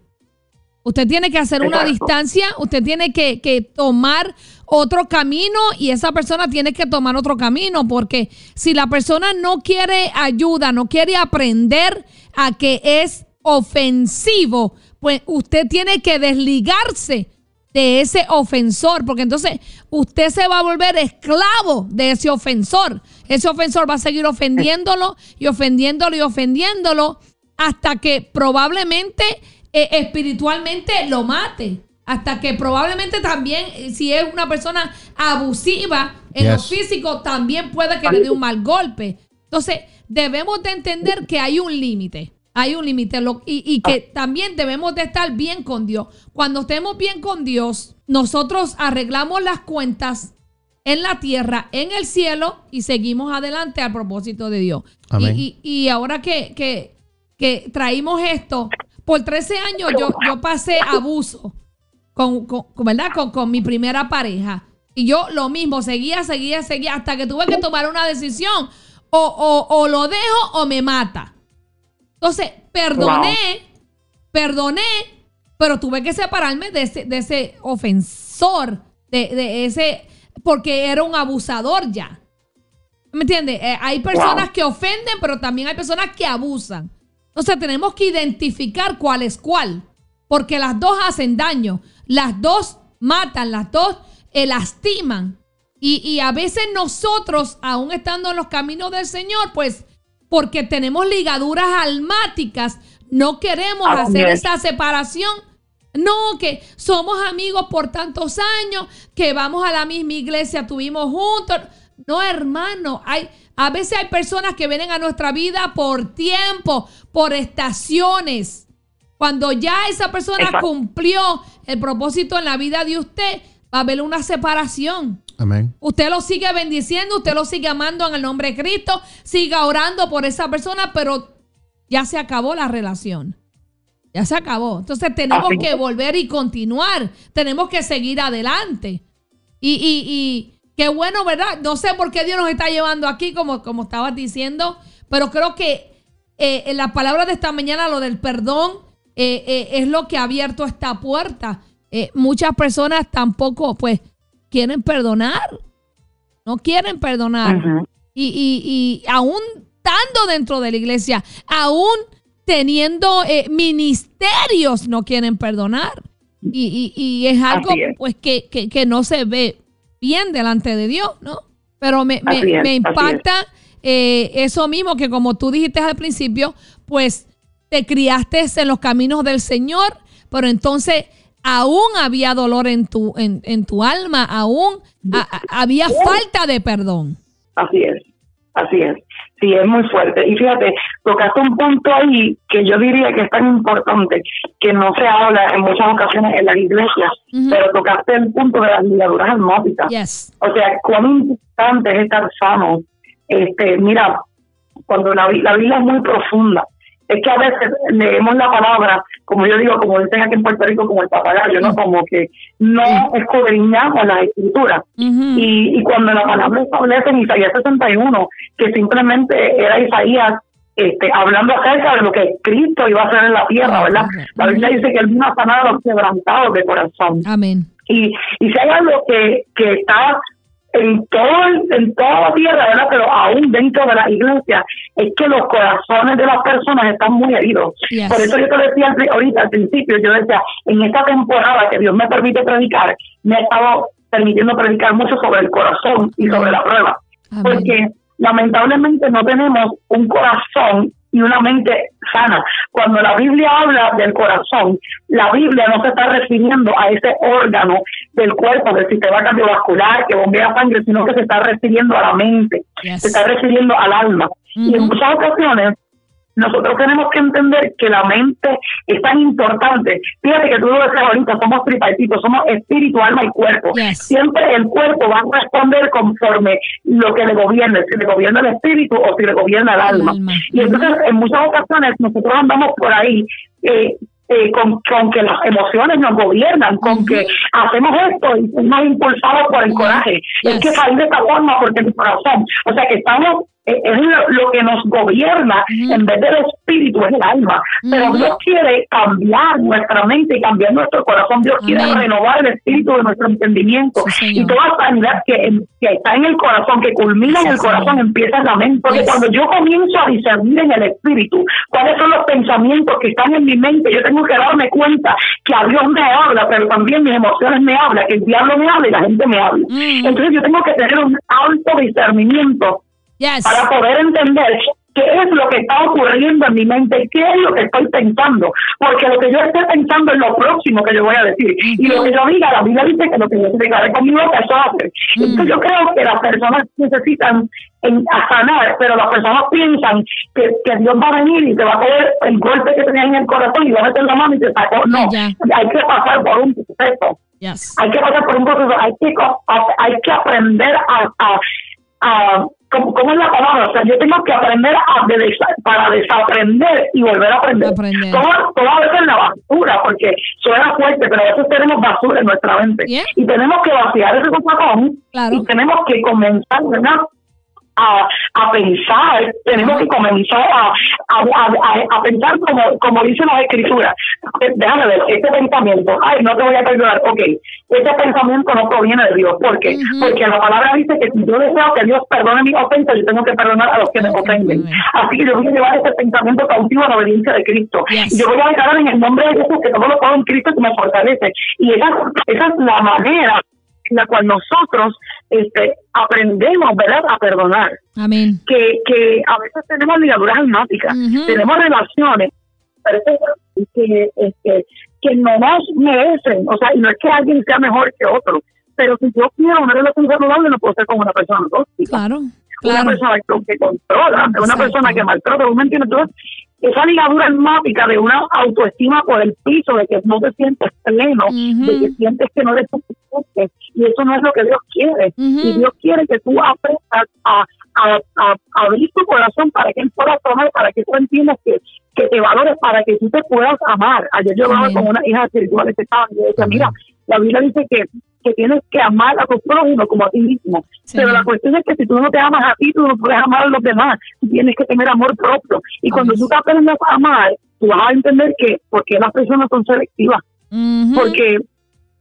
Usted tiene que hacer una distancia, usted tiene que, que, tomar otro camino y esa persona tiene que tomar otro camino, porque si la persona no quiere ayuda, no quiere aprender a que es ofensivo, pues usted tiene que desligarse de ese ofensor, porque entonces usted se va a volver esclavo de ese ofensor. Ese ofensor va a seguir ofendiéndolo y ofendiéndolo y ofendiéndolo hasta que probablemente eh, espiritualmente lo mate. Hasta que probablemente también, eh, si es una persona abusiva en lo físico, también puede que le dé un mal golpe. Entonces, debemos de entender que hay un límite hay un límite y, y, que también debemos de estar bien con Dios. Cuando estemos bien con Dios, nosotros arreglamos las cuentas en la tierra, en el cielo y seguimos adelante al propósito de Dios. Y, ahora que, que, que, traímos esto, por 13 años yo, yo pasé abuso con, con, ¿verdad? Con, con mi primera pareja. Y yo lo mismo, seguía, seguía, seguía, hasta que tuve que tomar una decisión. O, o, lo dejo o me mata. Entonces, perdoné, perdoné, pero tuve que separarme de ese, de ese ofensor, de, de ese, porque era un abusador ya. ¿Me entiendes? Eh, hay personas que ofenden, pero también hay personas que abusan. Entonces tenemos que identificar cuál es cuál, porque las dos hacen daño, las dos matan, las dos eh, lastiman. Y, a veces nosotros, aún estando en los caminos del Señor, pues porque tenemos ligaduras almáticas, no queremos hacer esa separación. No, que somos amigos por tantos años, que vamos a la misma iglesia, tuvimos juntos. No, hermano, hay, a veces hay personas que vienen a nuestra vida por tiempo, por estaciones. Cuando ya esa persona cumplió el propósito en la vida de usted, va a haber una separación. Amén. Usted lo sigue bendiciendo, usted lo sigue amando en el nombre de Cristo, siga orando por esa persona, pero ya se acabó la relación. Ya se acabó. Entonces tenemos que volver y continuar. Tenemos que seguir adelante. Y, y, y, qué bueno, ¿verdad? No sé por qué Dios nos está llevando aquí, como, como estabas diciendo, pero creo que eh, en la palabra de esta mañana, lo del perdón, eh, eh, es lo que ha abierto esta puerta. Eh, muchas personas tampoco, pues, quieren perdonar. No quieren perdonar. y, y, y, aún estando dentro de la iglesia, aún teniendo eh, ministerios, no quieren perdonar. Y, y es algo, pues, que, que, no se ve bien delante de Dios, ¿no? Pero me, me, impacta eh, eso mismo que como tú dijiste al principio, pues te criaste en los caminos del Señor, pero entonces aún había dolor en tu, en, en tu alma, aún había falta de perdón. Así es, así es. Sí, es muy fuerte. Y fíjate, tocaste un punto ahí que yo diría que es tan importante, que no se habla en muchas ocasiones en las iglesias, pero tocaste el punto de las ligaduras almóticas. O sea, cuán importante es estar sano. Este, mira, cuando la, la Biblia es muy profunda, es que a veces leemos la palabra, como yo digo, como dicen aquí en Puerto Rico, como el papagayo, ¿no? Como que no escudriñamos la escritura. y, y cuando la palabra establece en Isaías 61, que simplemente era Isaías este, hablando acerca de lo que Cristo iba a hacer en la tierra, ¿verdad? La Biblia dice que él vino a sanar a los quebrantados de corazón. Amén. Y, y si hay algo que, que está en todo en toda la tierra, ¿verdad? Pero aún dentro de la iglesia, es que los corazones de las personas están muy heridos. Por eso yo te decía ahorita al principio, yo decía, en esta temporada que Dios me permite predicar, me ha estado permitiendo predicar mucho sobre el corazón y sobre la prueba. Porque lamentablemente no tenemos un corazón y una mente sana. Cuando la Biblia habla del corazón, la Biblia no se está refiriendo a ese órgano del cuerpo, del sistema cardiovascular que bombea sangre, sino que se está refiriendo a la mente, se está refiriendo al alma. Y en muchas ocasiones nosotros tenemos que entender que la mente es tan importante. Fíjate que tú lo decías ahorita, somos tripartitos, somos espíritu, alma y cuerpo. Siempre el cuerpo va a responder conforme lo que le gobierne, si le gobierna el espíritu o si le gobierna el alma. Y entonces en muchas ocasiones nosotros andamos por ahí eh, eh, con, con, que las emociones nos gobiernan, con que hacemos esto y somos impulsados por el coraje. Es que salir de esta forma porque el corazón, o sea que estamos es lo, que nos gobierna en vez del espíritu, es el alma. Pero Dios quiere cambiar nuestra mente y cambiar nuestro corazón. Dios quiere renovar el espíritu de nuestro entendimiento. y toda sanidad que, que, está en el corazón, que culmina en el corazón, empieza en la mente. Porque cuando yo comienzo a discernir en el espíritu cuáles son los pensamientos que están en mi mente, yo tengo que darme cuenta que a Dios me habla, pero también mis emociones me hablan, que el diablo me habla y la gente me habla. Entonces yo tengo que tener un alto discernimiento para poder entender qué es lo que está ocurriendo en mi mente, qué es lo que estoy pensando, porque lo que yo esté pensando es lo próximo que yo voy a decir, y lo que yo diga, la Biblia dice que lo que yo declaré conmigo que eso hace. Entonces yo creo que las personas necesitan en, a sanar, pero las personas piensan que, que, Dios va a venir y te va a coger el golpe que tenía en el corazón y va a meter la mano y te sacó. No, hay que pasar por un proceso. Hay que pasar por un proceso, hay que, hay que aprender a, a, a ¿cómo, es la palabra? O sea, yo tengo que aprender a para desaprender y volver a aprender. aprender. Todo, todo a veces la basura, porque suena fuerte, pero a veces tenemos basura en nuestra mente. Y tenemos que vaciar ese copacón y tenemos que comenzar, ¿verdad? A, a pensar, tenemos que comenzar a, a, a, pensar como, como dice la escritura. Eh, déjame ver, este pensamiento, ay, no te voy a perdonar, ok, este pensamiento no proviene de Dios, ¿por qué? Porque la palabra dice que si yo deseo que Dios perdone mis ofensas, yo tengo que perdonar a los que me ofenden. Así que yo voy a llevar ese pensamiento cautivo a la obediencia de Cristo. Y yo voy a declarar en el nombre de Jesús que todo lo puedo en Cristo que me fortalece. Y esa, esa es la manera la cual nosotros este, aprendemos, ¿verdad?, a perdonar. Amén. Que, que a veces tenemos ligaduras almáticas, tenemos relaciones que, este, que no nos merecen, o sea, y no es que alguien sea mejor que otro, pero si yo quiero una relación saludable, no puedo ser con una persona tóxica. Claro. Una persona que, controla, una persona que maltrata, ¿me entiendes? Entonces, esa ligadura almática de una autoestima por el piso, de que no te sientes pleno, de que sientes que no eres suficiente, y eso no es lo que Dios quiere. Y Dios quiere que tú aprendas a, a, a, abrir tu corazón para que Él pueda tomar, para que tú entiendas que, que te valores, para que tú te puedas amar. Ayer yo hablaba con una hija espiritual que estaba y decía, mira, la Biblia dice que que tienes que amar a tu prójimo como a ti mismo. Pero la cuestión es que si tú no te amas a ti, tú no puedes amar a los demás. Tú tienes que tener amor propio. Y cuando tú te aprendes a amar, tú vas a entender que porque las personas son selectivas. Porque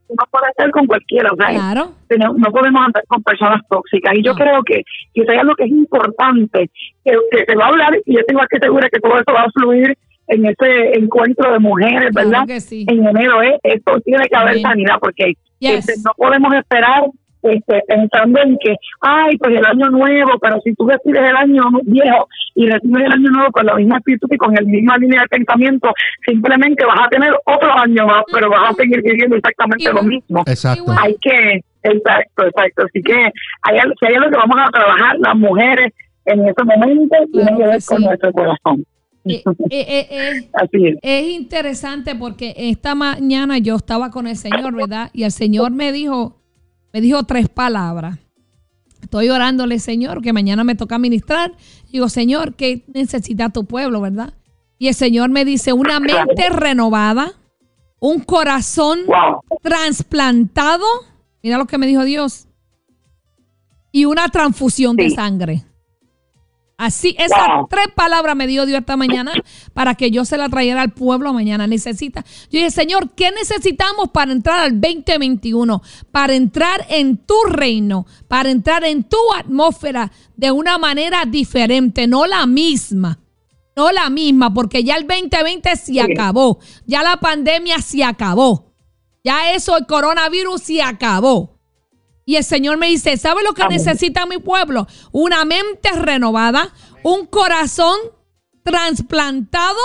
no puedes estar con cualquiera, o sea, no, podemos andar con personas tóxicas. Y yo creo que, que eso es algo que es importante, que, que se va a hablar, y yo tengo que asegurar que todo eso va a fluir en ese encuentro de mujeres, ¿verdad? En enero, ¿eh? esto tiene que haber sanidad, porque este, no podemos esperar este, pensando en que, ay, pues el año nuevo, pero si tú decides el año viejo y recibes el año nuevo con la misma actitud y con la misma línea de pensamiento, simplemente vas a tener otro año más, pero vas a seguir viviendo exactamente lo mismo. Exacto. Hay que, exacto, exacto. Así que hay, si hay algo que vamos a trabajar las mujeres en ese momento, tiene que ver con nuestro corazón. Eh, eh, eh, <laughs> Así es. es interesante porque esta mañana yo estaba con el Señor, ¿verdad? Y el Señor me dijo, me dijo tres palabras. Estoy orándole, Señor, que mañana me toca ministrar. Digo, Señor, ¿qué necesita tu pueblo, verdad? Y el Señor me dice, una mente renovada, un corazón trasplantado, mira lo que me dijo Dios, y una transfusión de sangre. Así, esas tres palabras me dio Dios esta mañana para que yo se la trayera al pueblo mañana. Necesita. Yo dije, Señor, ¿qué necesitamos para entrar al 2021? Para entrar en tu reino, para entrar en tu atmósfera de una manera diferente, no la misma. No la misma, porque ya el 2020 se acabó. Ya la pandemia se acabó. Ya eso, el coronavirus se acabó. Y el Señor me dice, ¿sabe lo que necesita mi pueblo? Una mente renovada, un corazón trasplantado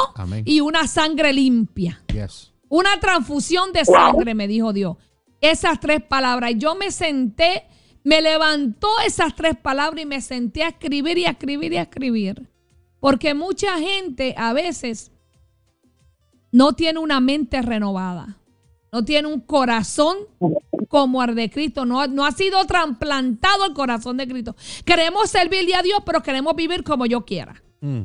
y una sangre limpia. Una transfusión de sangre, me dijo Dios. Esas tres palabras. Yo me senté, me levantó esas tres palabras y me senté a escribir y a escribir y a escribir. Porque mucha gente a veces no tiene una mente renovada no tiene un corazón como el de Cristo, no, no ha sido trasplantado el corazón de Cristo. Queremos servirle a Dios, pero queremos vivir como yo quiera. Mm.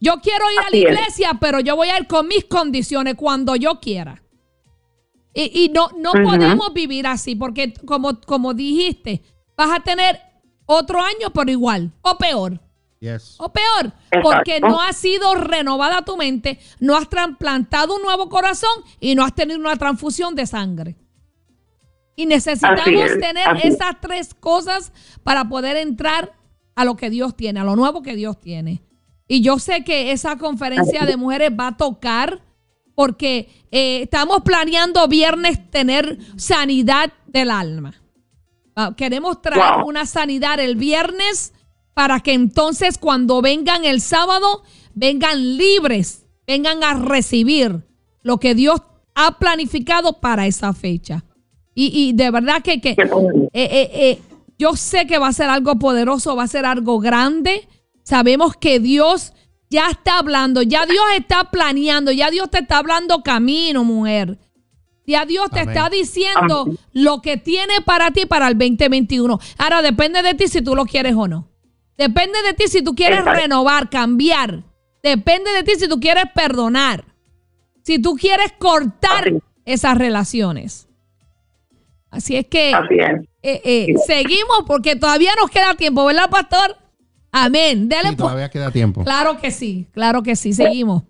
Yo quiero ir a la iglesia, pero yo voy a ir con mis condiciones cuando yo quiera. Y, no, no podemos vivir así, porque como, como dijiste, vas a tener otro año, pero igual, o peor. O peor, porque no ha sido renovada tu mente, no has trasplantado un nuevo corazón y no has tenido una transfusión de sangre. Y necesitamos tener esas tres cosas para poder entrar a lo que Dios tiene, a lo nuevo que Dios tiene. Y yo sé que esa conferencia de mujeres va a tocar porque eh, estamos planeando viernes tener sanidad del alma. Queremos traer una sanidad el viernes para que entonces cuando vengan el sábado, vengan libres, vengan a recibir lo que Dios ha planificado para esa fecha. Y, de verdad que, que eh, eh, eh, yo sé que va a ser algo poderoso, va a ser algo grande. Sabemos que Dios ya está hablando, ya Dios está planeando, ya Dios te está hablando camino, mujer. Ya Dios te está diciendo lo que tiene para ti para el 2021. Ahora depende de ti si tú lo quieres o no. Depende de ti si tú quieres renovar, cambiar. Depende de ti si tú quieres perdonar. Si tú quieres cortar esas relaciones. Así es que eh, eh, seguimos porque todavía nos queda tiempo, ¿verdad, pastor? Amén. Dale todavía queda tiempo. Claro que sí, claro que sí, seguimos.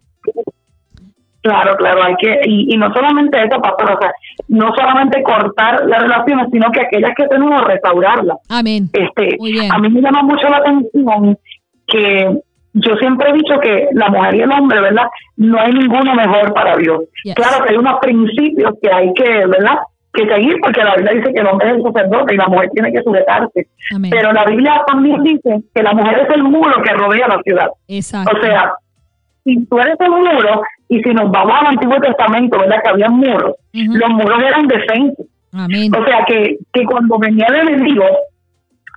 Claro, claro, hay que, y, no solamente eso, pastor, o sea, no solamente cortar las relaciones, sino que aquellas que tenemos, restaurarlas. Amén. Este, A mí me llama mucho la atención que yo siempre he dicho que la mujer y el hombre, ¿verdad? No hay ninguno mejor para Dios. Claro que hay unos principios que hay que, ¿verdad? que seguir porque la Biblia dice que el hombre es el sacerdote y la mujer tiene que sujetarse. Pero la Biblia también dice que la mujer es el muro que rodea la ciudad. Exacto. O sea, si tú eres el muro y si nos vamos al Antiguo Testamento, ¿verdad? Que había muros, los muros eran defensas. O sea, que, que cuando venía el enemigo,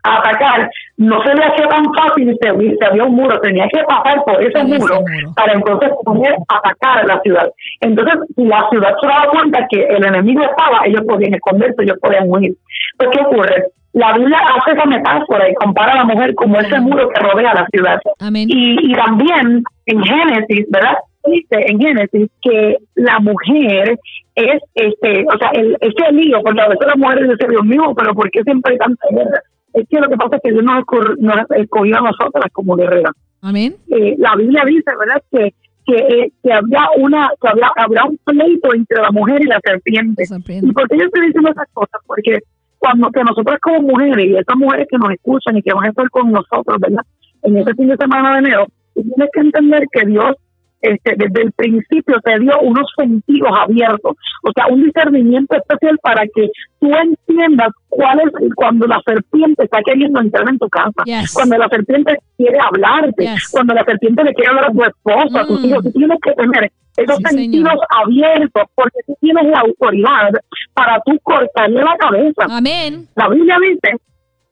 atacar, no se le hacía tan fácil si había un muro, tenía que pasar por ese, muro, para entonces poder atacar a la ciudad. Entonces, si la ciudad se daba cuenta que el enemigo estaba, ellos podían esconderse, ellos podían huir. Pues, ¿qué ocurre? La Biblia hace esa metáfora y compara a la mujer como ese muro que rodea la ciudad. Y, y también en Génesis, ¿verdad? Dice en Génesis que la mujer es, este, o sea, el, ese lío, porque a veces las mujeres dicen, Dios mío, pero ¿por qué siempre hay tanta guerra? Es que lo que pasa es que Dios nos, escogió a nosotras como guerreras. Amén. Eh, la Biblia dice, ¿verdad?, que que, eh, que había una que había, habrá un pleito entre la mujer y la serpiente. ¿Y por qué yo estoy diciendo esas cosas? Porque cuando que nosotras como mujeres y esas mujeres que nos escuchan y que van a estar con nosotros, ¿verdad? En ese fin de semana de enero, tienes que entender que Dios este, desde el principio te dio unos sentidos abiertos, o sea, un discernimiento especial para que tú entiendas cuál es cuando la serpiente está queriendo entrar en tu casa, cuando la serpiente quiere hablarte, cuando la serpiente le quiere hablar a tu esposa, a tus mm. hijos, tú tienes que tener esos sentidos abiertos porque tú tienes la autoridad para tú cortarle la cabeza. Amén. La Biblia dice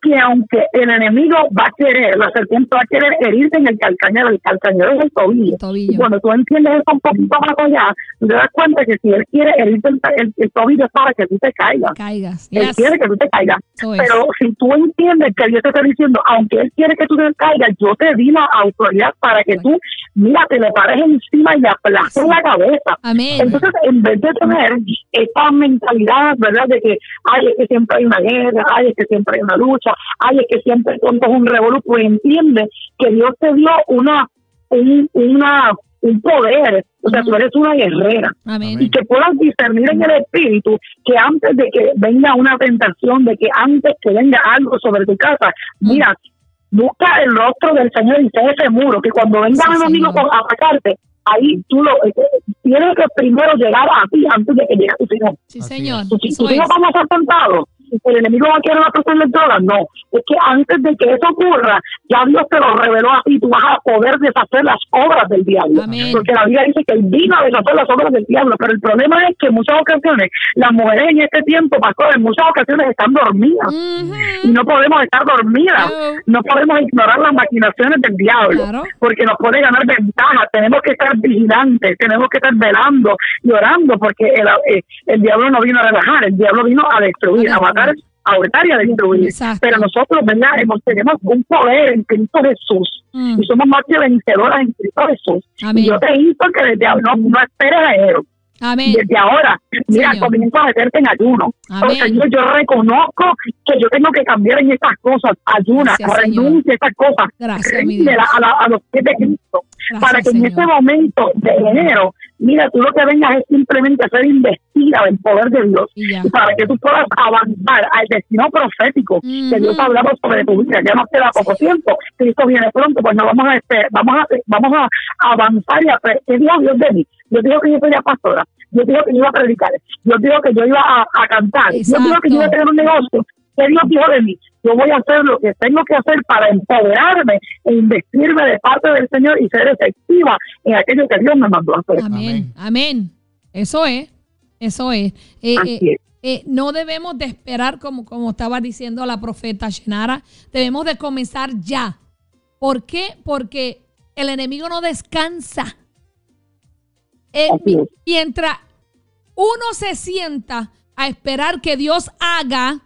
que aunque el enemigo va a querer, la serpiente va a querer herirte en el calcañero, el calcañero es el tobillo. Y cuando tú entiendes eso un poquito más allá, te das cuenta que si él quiere herirte el, tobillo es para que tú te caigas. Él quiere que tú te caigas. Pero si tú entiendes que Dios te está diciendo, aunque él quiere que tú te caigas, yo te di la autoridad para que tú, mira, te le pares encima y le aplastes la cabeza. Entonces, en vez de tener esta mentalidad, ¿verdad? De que, ay, es que siempre hay una guerra, ay, es que siempre hay una lucha, ay, es que siempre tonto es un revoluto, pues entiende que Dios te dio una, un, una, un poder, o sea, tú eres una guerrera, y que puedas discernir en el espíritu que antes de que venga una tentación, de que antes que venga algo sobre tu casa, mira, busca el rostro del Señor y sé ese muro, que cuando venga un enemigo a atacarte, ahí tú lo eh, tienes que primero llegar a ti antes de que llegue a tu hijo. Sí, señor. Tus hijos van a ser tentados el enemigo va a querer la droga, no. Es que antes de que eso ocurra, ya Dios te lo reveló a ti, tú vas a poder deshacer las obras del diablo. Porque la Biblia dice que él vino a deshacer las obras del diablo, pero el problema es que en muchas ocasiones las mujeres en este tiempo, pastor, en muchas ocasiones están dormidas. Y no podemos estar dormidas. No podemos ignorar las maquinaciones del diablo, porque nos puede ganar ventaja. Tenemos que estar vigilantes, tenemos que estar velando y orando, porque el, eh, el, diablo no vino a relajar, el diablo vino a destruir, a matar a hurtar y a destruir. Pero nosotros, ¿verdad? Hemos, tenemos un poder en Cristo Jesús mm. y somos más que vencedoras en Cristo Jesús. Y yo te invito que desde ahora no, esperes a enero. Desde ahora, mira, comienzo a meterte en ayuno. Señor, yo reconozco que yo tengo que cambiar en estas cosas. Ayuna, renuncia a estas cosas. Gracias, a, a, los pies de Cristo. para que en este momento de enero mira, tú lo que vengas es simplemente a ser investida del poder de Dios y para que tú puedas avanzar al destino profético que Dios ha hablado sobre tu vida. Ya no queda poco tiempo, Cristo viene pronto, pues no vamos a vamos a vamos a avanzar y a ¿qué dijo Dios de mí? Yo digo que yo soy la pastora, yo digo que yo iba a predicar, yo digo que yo iba a, cantar, yo digo que yo iba a tener un negocio ¿Qué Dios dijo de mí? Yo voy a hacer lo que tengo que hacer para empoderarme e investirme de parte del Señor y ser efectiva en aquello que Dios me mandó a hacer. Amén. Amén. Eso es. Eso es. Eh, eh, eh, no debemos de esperar, como, como estaba diciendo la profeta Shenara, debemos de comenzar ya. ¿Por qué? Porque el enemigo no descansa. Mientras uno se sienta a esperar que Dios haga,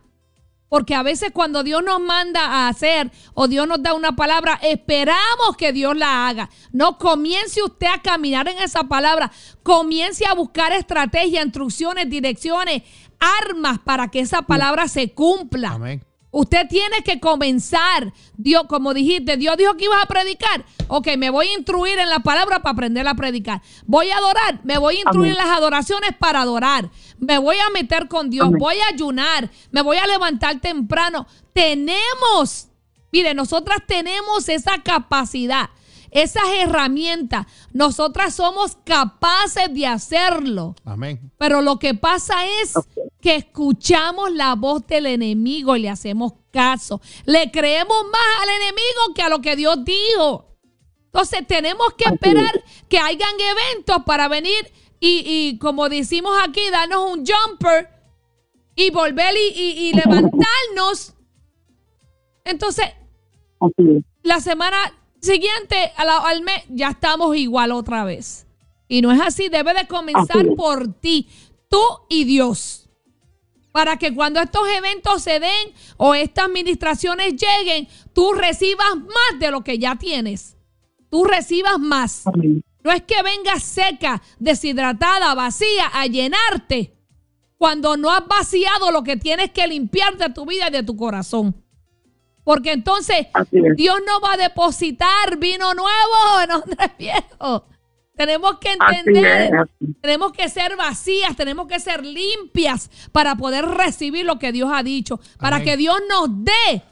porque a veces cuando Dios nos manda a hacer o Dios nos da una palabra, esperamos que Dios la haga. No comience usted a caminar en esa palabra. Comience a buscar estrategias, instrucciones, direcciones, armas para que esa palabra se cumpla. Amén. Usted tiene que comenzar. Dios, como dijiste, Dios dijo que ibas a predicar. Ok, me voy a instruir en la palabra para aprender a predicar. Voy a adorar, me voy a instruir en las adoraciones para adorar. Me voy a meter con Dios, voy a ayunar, me voy a levantar temprano. Tenemos, mire, nosotras tenemos esa capacidad esas herramientas. Nosotras somos capaces de hacerlo. Amén. Pero lo que pasa es que escuchamos la voz del enemigo y le hacemos caso. Le creemos más al enemigo que a lo que Dios dijo. Entonces tenemos que esperar que hayan eventos para venir y, como decimos aquí, darnos un jumper y volver y, levantarnos. Entonces, la semana siguiente, al, mes, ya estamos igual otra vez. Y no es así, debe de comenzar por ti, tú y Dios. Para que cuando estos eventos se den o estas administraciones lleguen, tú recibas más de lo que ya tienes. Tú recibas más. No es que vengas seca, deshidratada, vacía a llenarte cuando no has vaciado lo que tienes que limpiar de tu vida y de tu corazón. Porque entonces Dios no va a depositar vino nuevo en Andrés <laughs> Viejo. Tenemos que entender, tenemos que ser vacías, tenemos que ser limpias para poder recibir lo que Dios ha dicho, para que Dios nos dé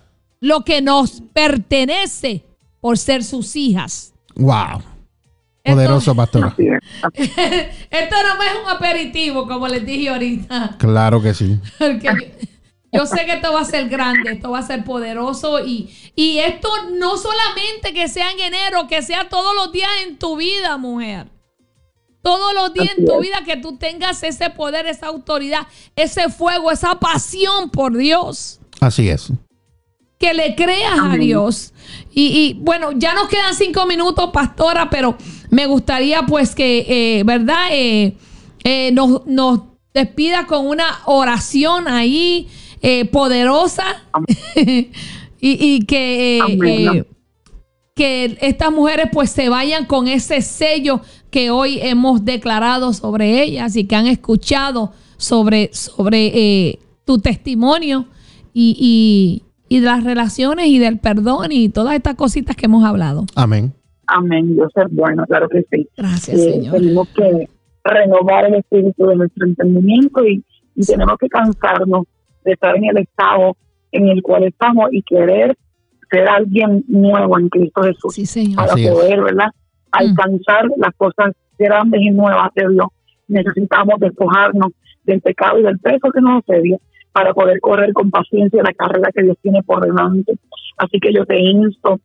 lo que nos pertenece por ser sus hijas. Wow. Poderoso <laughs> pastor. Esto no es un aperitivo, como les dije ahorita. Claro que sí. <laughs> Yo sé que esto va a ser grande, esto va a ser poderoso y, y esto no solamente que sea en enero, que sea todos los días en tu vida, mujer. Todos los días en tu vida que tú tengas ese poder, esa autoridad, ese fuego, esa pasión por Dios. Así es. Que le creas a Dios. Y, bueno, ya nos quedan cinco minutos, pastora, pero me gustaría pues que, eh, ¿verdad? Eh, eh, nos, nos despida con una oración ahí eh, poderosa <laughs> y, que, eh, que estas mujeres pues se vayan con ese sello que hoy hemos declarado sobre ellas y que han escuchado sobre, sobre eh, tu testimonio y, y, de las relaciones y del perdón y todas estas cositas que hemos hablado. Amén. Amén, Dios es bueno, claro que sí. Gracias, Señor. Tenemos que renovar el espíritu de nuestro entendimiento y, y tenemos que cansarnos de estar en el estado en el cual estamos y querer ser alguien nuevo en Cristo Jesús para poder, ¿verdad? Mm. Alcanzar las cosas grandes y nuevas de Dios. Necesitamos despojarnos del pecado y del peso que nos asedia para poder correr con paciencia la carrera que Dios tiene por delante. Así que yo te insto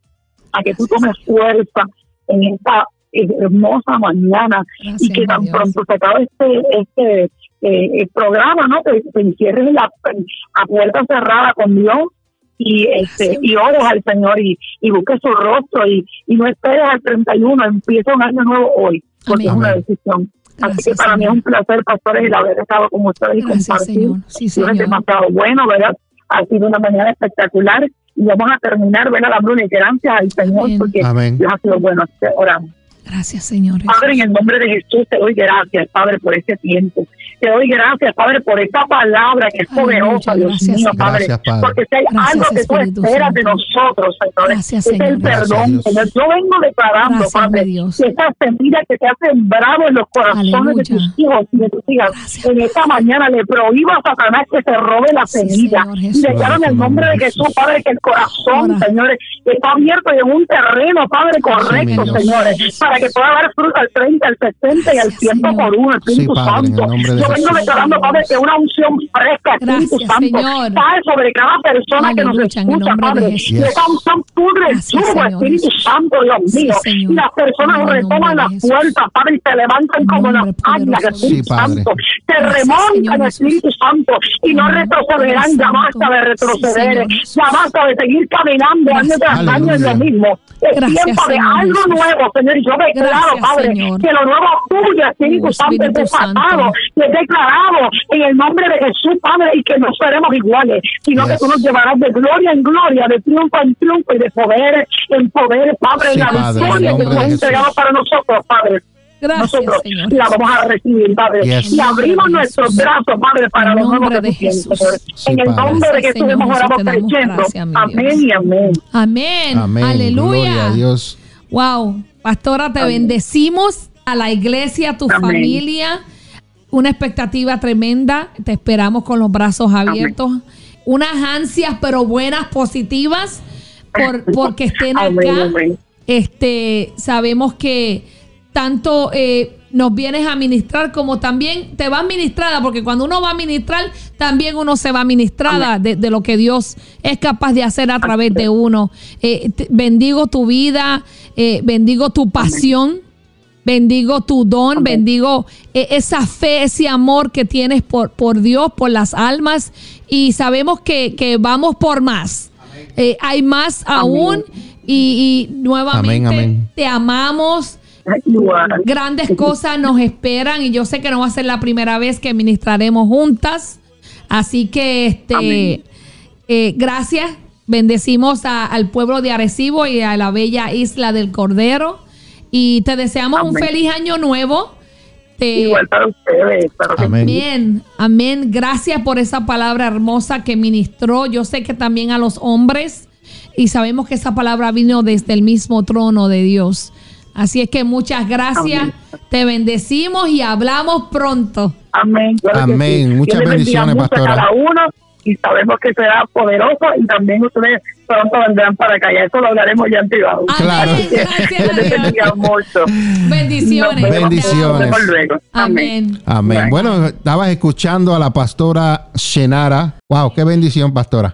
a que tú tomes fuerza en esta hermosa mañana y que tan pronto se acabe este, este eh, programa, ¿no? Te, te encierres la, a puerta cerrada con Dios y este y ores al Señor y, y busques su rostro y, y no esperes al 31, empieza un año nuevo hoy, porque es una decisión. Así que para mí es un placer, pastores, el haber estado con ustedes y compartir. Sí, señor. Es demasiado bueno, ¿verdad? Ha sido una mañana espectacular y vamos a terminar, ¿verdad? La Bruna y gracias al Señor porque Dios ha sido bueno. Que oramos. Gracias, Señor. Padre, en el nombre de Jesús te doy gracias, Padre, por este tiempo. Te doy gracias, Padre, por esta palabra que es poderosa, Dios mío, Padre. Porque si hay algo que tú esperas de nosotros, Señor, es el perdón, Señor. Yo vengo declarando, Padre, que esta semilla que te ha sembrado en los corazones de tus hijos y de tus hijas, en esta mañana le prohíbo a Satanás que se robe la semilla. y declaro en el nombre de Jesús, Padre, que el corazón, señores, está abierto en un terreno, Padre, correcto, señores para que pueda dar fruto al 30, al 60 y al 100 por uno, Espíritu Santo. Yo vengo declarando, Padre, que una unción fresca, Espíritu Santo, cae sobre cada persona que nos escucha, Padre. Y esa unción pudre el yugo, Espíritu Santo, Dios mío. y las personas retoman la fuerza, Padre, y se levantan como las águilas, Espíritu Santo. Se remontan, Espíritu Santo, y no retrocederán, ya basta de retroceder, ya basta de seguir caminando año tras año en lo mismo. Es tiempo de algo nuevo, Señor, yo declaro, Padre, que lo nuevo tuyo, Espíritu Santo, es desatado, y es declarado en el nombre de Jesús, Padre, y que no seremos iguales, sino que tú nos llevarás de gloria en gloria, de triunfo en triunfo y de poder en poder, Padre, en la victoria que tú has entregado para nosotros, Padre. Gracias, nosotros Señor. la vamos a recibir, Padre. Y abrimos nuestros brazos, Padre, para los nuevos de Jesús. en el nombre de Jesús hemos orado creyendo. Amén y amén. Amén. Amén. Aleluya. Dios. Wow. Pastora, te bendecimos a la iglesia, a tu familia. Una expectativa tremenda. Te esperamos con los brazos abiertos. Unas ansias, pero buenas, positivas, por, porque estén acá. Este, sabemos que tanto eh, nos vienes a ministrar como también te va ministrada, porque cuando uno va a ministrar, también uno se va ministrada de, de, lo que Dios es capaz de hacer a través de uno. Eh, bendigo tu vida, eh, bendigo tu pasión. Bendigo tu don, bendigo esa fe, ese amor que tienes por, por Dios, por las almas y sabemos que, que vamos por más. hay más aún y, y nuevamente te amamos, Grandes cosas nos esperan y yo sé que no va a ser la primera vez que ministraremos juntas. Así que este eh, gracias. Bendecimos al pueblo de Arecibo y a la bella isla del Cordero. Y te deseamos un feliz año nuevo. Igual para ustedes. amén. amén. Gracias por esa palabra hermosa que ministró. Yo sé que también a los hombres. Y sabemos que esa palabra vino desde el mismo trono de Dios. Así es que muchas gracias. Te bendecimos y hablamos pronto. Amén. Amén. Muchas bendiciones, pastora. cada uno y sabemos que será poderoso y también ustedes pronto vendrán para acá. Ya eso lo hablaremos ya en privado. Claro. Gracias. mucho. Bendiciones. Bendiciones. Amén. Amén. Bueno, estabas escuchando a la pastora Shenara. Wow, qué bendición, pastora.